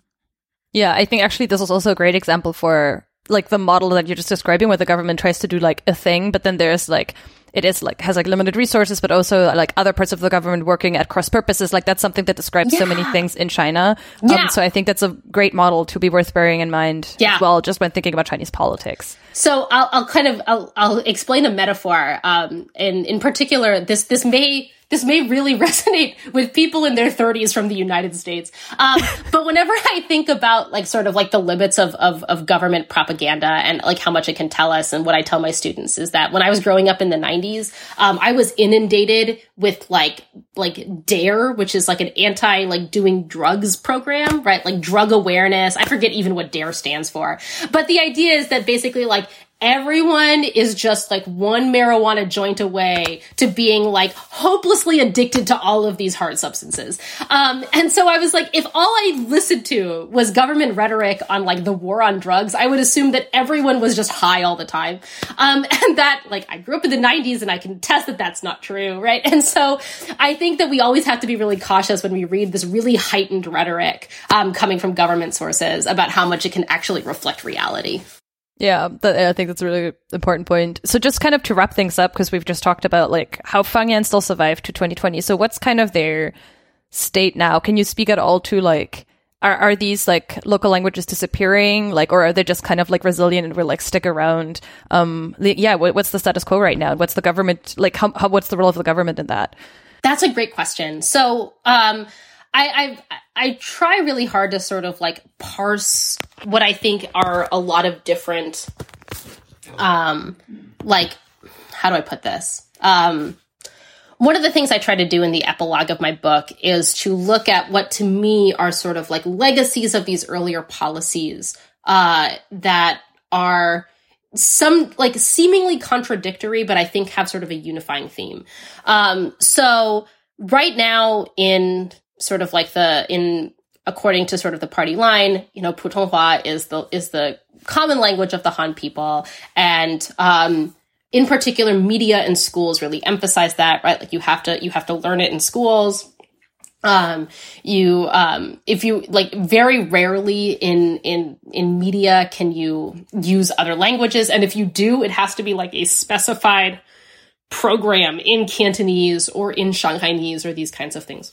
yeah i think actually this is also a great example for like the model that you're just describing where the government tries to do like a thing but then there's like it is like has like limited resources but also like other parts of the government working at cross purposes like that's something that describes yeah. so many things in china um, yeah. so i think that's a great model to be worth bearing in mind yeah. as well just when thinking about chinese politics so i'll, I'll kind of I'll, I'll explain a metaphor um in in particular this this may this may really resonate with people in their 30s from the United States. Um, but whenever I think about like sort of like the limits of, of, of government propaganda and like how much it can tell us, and what I tell my students is that when I was growing up in the 90s, um, I was inundated with like like Dare, which is like an anti like doing drugs program, right? Like drug awareness. I forget even what Dare stands for, but the idea is that basically like everyone is just like one marijuana joint away to being like hopelessly addicted to all of these hard substances. Um, and so I was like, if all I listened to was government rhetoric on like the war on drugs, I would assume that everyone was just high all the time. Um, and that like I grew up in the 90s and I can test that that's not true, right? And so I think that we always have to be really cautious when we read this really heightened rhetoric um, coming from government sources about how much it can actually reflect reality. Yeah, I think that's a really important point. So just kind of to wrap things up, because we've just talked about like how Fangyan still survived to 2020. So what's kind of their state now? Can you speak at all to like, are, are these like local languages disappearing? Like, or are they just kind of like resilient and will like stick around? Um, yeah, what, what's the status quo right now? What's the government, like, how, how, what's the role of the government in that? That's a great question. So, um, I, I I try really hard to sort of like parse what I think are a lot of different, um, like how do I put this? Um, one of the things I try to do in the epilogue of my book is to look at what to me are sort of like legacies of these earlier policies uh, that are some like seemingly contradictory, but I think have sort of a unifying theme. Um, so right now in sort of like the in according to sort of the party line, you know, Putonghua is the is the common language of the Han people, and um, in particular, media and schools really emphasize that, right? Like you have to you have to learn it in schools. Um, you um, if you like very rarely in in in media can you use other languages, and if you do, it has to be like a specified program in Cantonese or in Shanghainese or these kinds of things.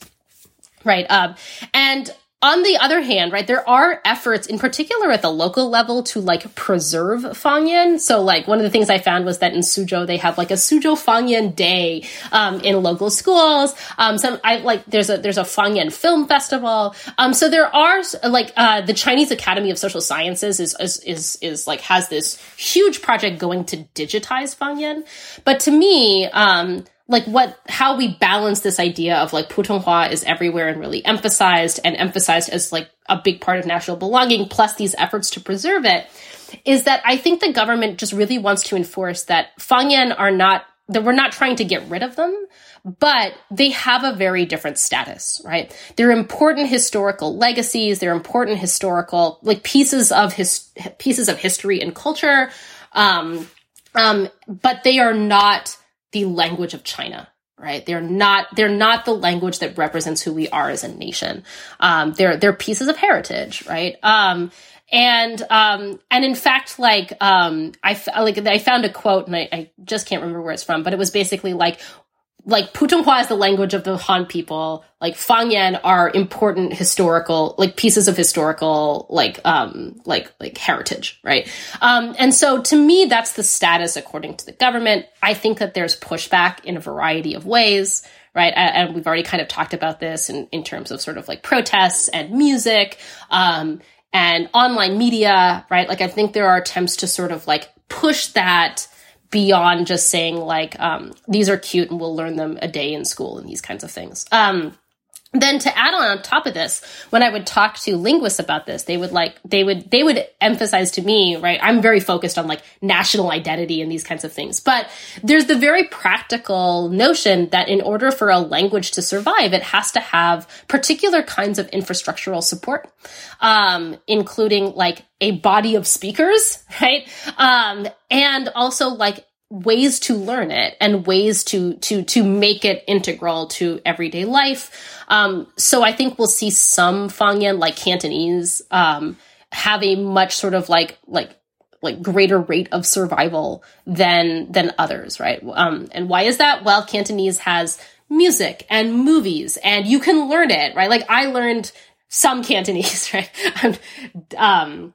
Right. Um, and on the other hand, right, there are efforts in particular at the local level to like preserve Fangyan. So like one of the things I found was that in Suzhou, they have like a Suzhou Fangyan day, um, in local schools. Um, some, I like, there's a, there's a Fangyan film festival. Um, so there are like, uh, the Chinese Academy of Social Sciences is, is, is, is like, has this huge project going to digitize Fangyan. But to me, um, like what how we balance this idea of like Putonghua is everywhere and really emphasized and emphasized as like a big part of national belonging plus these efforts to preserve it is that I think the government just really wants to enforce that Fangyan are not that we're not trying to get rid of them but they have a very different status, right? They're important historical legacies. They're important historical, like pieces of his pieces of history and culture. Um, um, but they are not the language of China right? They're not they're not the language that represents who we are as a nation. Um, they're they're pieces of heritage right? Um, and um, and in fact like um, I like I found a quote and I, I just can't remember where it's from but it was basically like like Putonghua is the language of the Han people. Like Fangyan are important historical, like pieces of historical, like um, like like heritage, right? Um, and so to me, that's the status according to the government. I think that there's pushback in a variety of ways, right? And, we've already kind of talked about this in in terms of sort of like protests and music, um, and online media, right? Like I think there are attempts to sort of like push that beyond just saying like um, these are cute and we'll learn them a day in school and these kinds of things. Um, then to add on on top of this when i would talk to linguists about this they would like they would they would emphasize to me right i'm very focused on like national identity and these kinds of things. But there's the very practical notion that in order for a language to survive it has to have particular kinds of infrastructural support um, including like a body of speakers right um, and also like ways to learn it and ways to to to make it integral to everyday life. Um, so I think we'll see some Fangyan like Cantonese um, have a much sort of like like like greater rate of survival than than others, right? Um, and why is that? Well, Cantonese has music and movies, and you can learn it, right? Like I learned some Cantonese, right? um,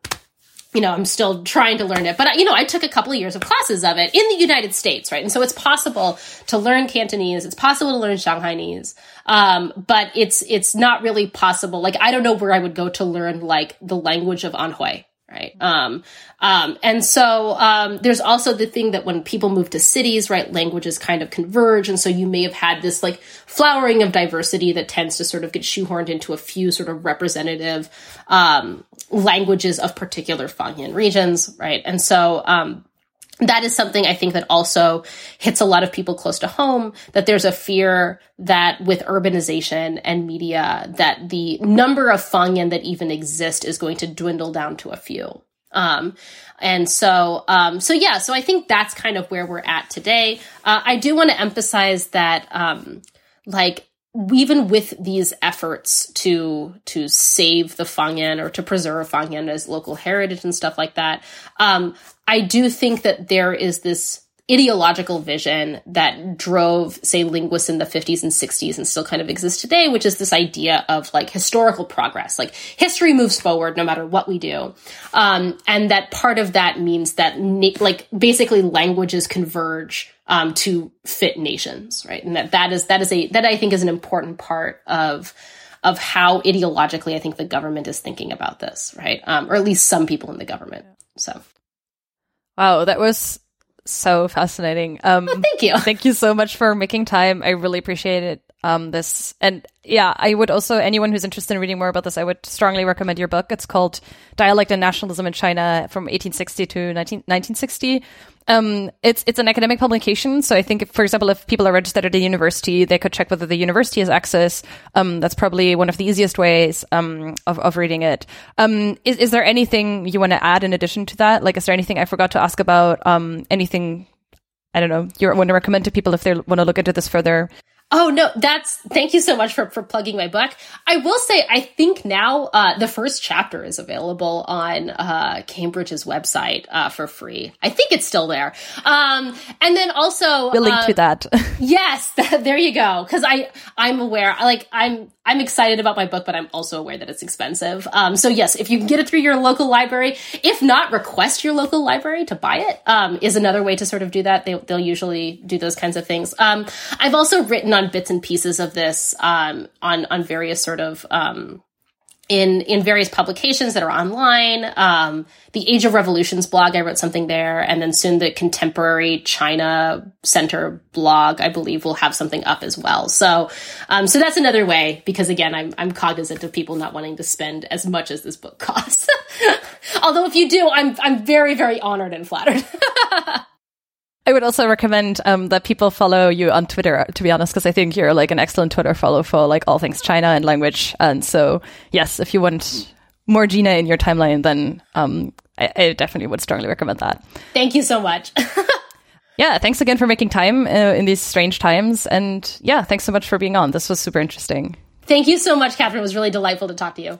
you know, I'm still trying to learn it, but you know, I took a couple of years of classes of it in the United States, right? And so it's possible to learn Cantonese. It's possible to learn Shanghainese. Um, but it's, it's not really possible. Like, I don't know where I would go to learn like the language of Anhui, right? Um, um, and so um, there's also the thing that when people move to cities, right, languages kind of converge, and so you may have had this like flowering of diversity that tends to sort of get shoehorned into a few sort of representative um, languages of particular Fangyan regions, right? And so um, that is something I think that also hits a lot of people close to home that there's a fear that with urbanization and media that the number of Fangyan that even exist is going to dwindle down to a few. Um, and so, um, so yeah, so I think that's kind of where we're at today. Uh, I do want to emphasize that, um, like, even with these efforts to to save the Fangyan or to preserve Fangyan as local heritage and stuff like that, um, I do think that there is this ideological vision that drove, say, linguists in the 50s and 60s and still kind of exists today, which is this idea of like historical progress. Like history moves forward no matter what we do. Um, and that part of that means that na- like basically languages converge um, to fit nations, right? And that that is that is a that I think is an important part of of how ideologically I think the government is thinking about this, right? Um, or at least some people in the government. So, wow, that was so fascinating. Um, well, thank you. Thank you so much for making time. I really appreciate it. Um, this and yeah, I would also anyone who's interested in reading more about this, I would strongly recommend your book. It's called Dialect and Nationalism in China from 1860 to 19, 1960. Um, it's it's an academic publication, so I think, if, for example, if people are registered at a university, they could check whether the university has access. Um, that's probably one of the easiest ways um, of of reading it. Um, is is there anything you want to add in addition to that? Like, is there anything I forgot to ask about? Um, anything I don't know you want to recommend to people if they want to look into this further? Oh no, that's thank you so much for for plugging my book. I will say I think now uh, the first chapter is available on uh, Cambridge's website uh, for free. I think it's still there. Um, and then also we'll link to uh, that. yes, there you go. Because I I'm aware, I like I'm I'm excited about my book, but I'm also aware that it's expensive. Um, so yes, if you can get it through your local library, if not, request your local library to buy it. Um, is another way to sort of do that. They, will usually do those kinds of things. Um, I've also written on bits and pieces of this um, on on various sort of um, in in various publications that are online. Um, the Age of Revolutions blog, I wrote something there, and then soon the Contemporary China Center blog, I believe, will have something up as well. So, um, so that's another way because again, I'm I'm cognizant of people not wanting to spend as much as this book costs. Although if you do, I'm I'm very very honored and flattered. I would also recommend um, that people follow you on Twitter, to be honest, because I think you're like an excellent Twitter follow for like all things China and language. And so, yes, if you want more Gina in your timeline, then um, I, I, definitely would strongly recommend that. Thank you so much. yeah, thanks again for making time uh, in these strange times. And yeah, thanks so much for being on. This was super interesting. Thank you so much, Catherine. It was really delightful to talk to you.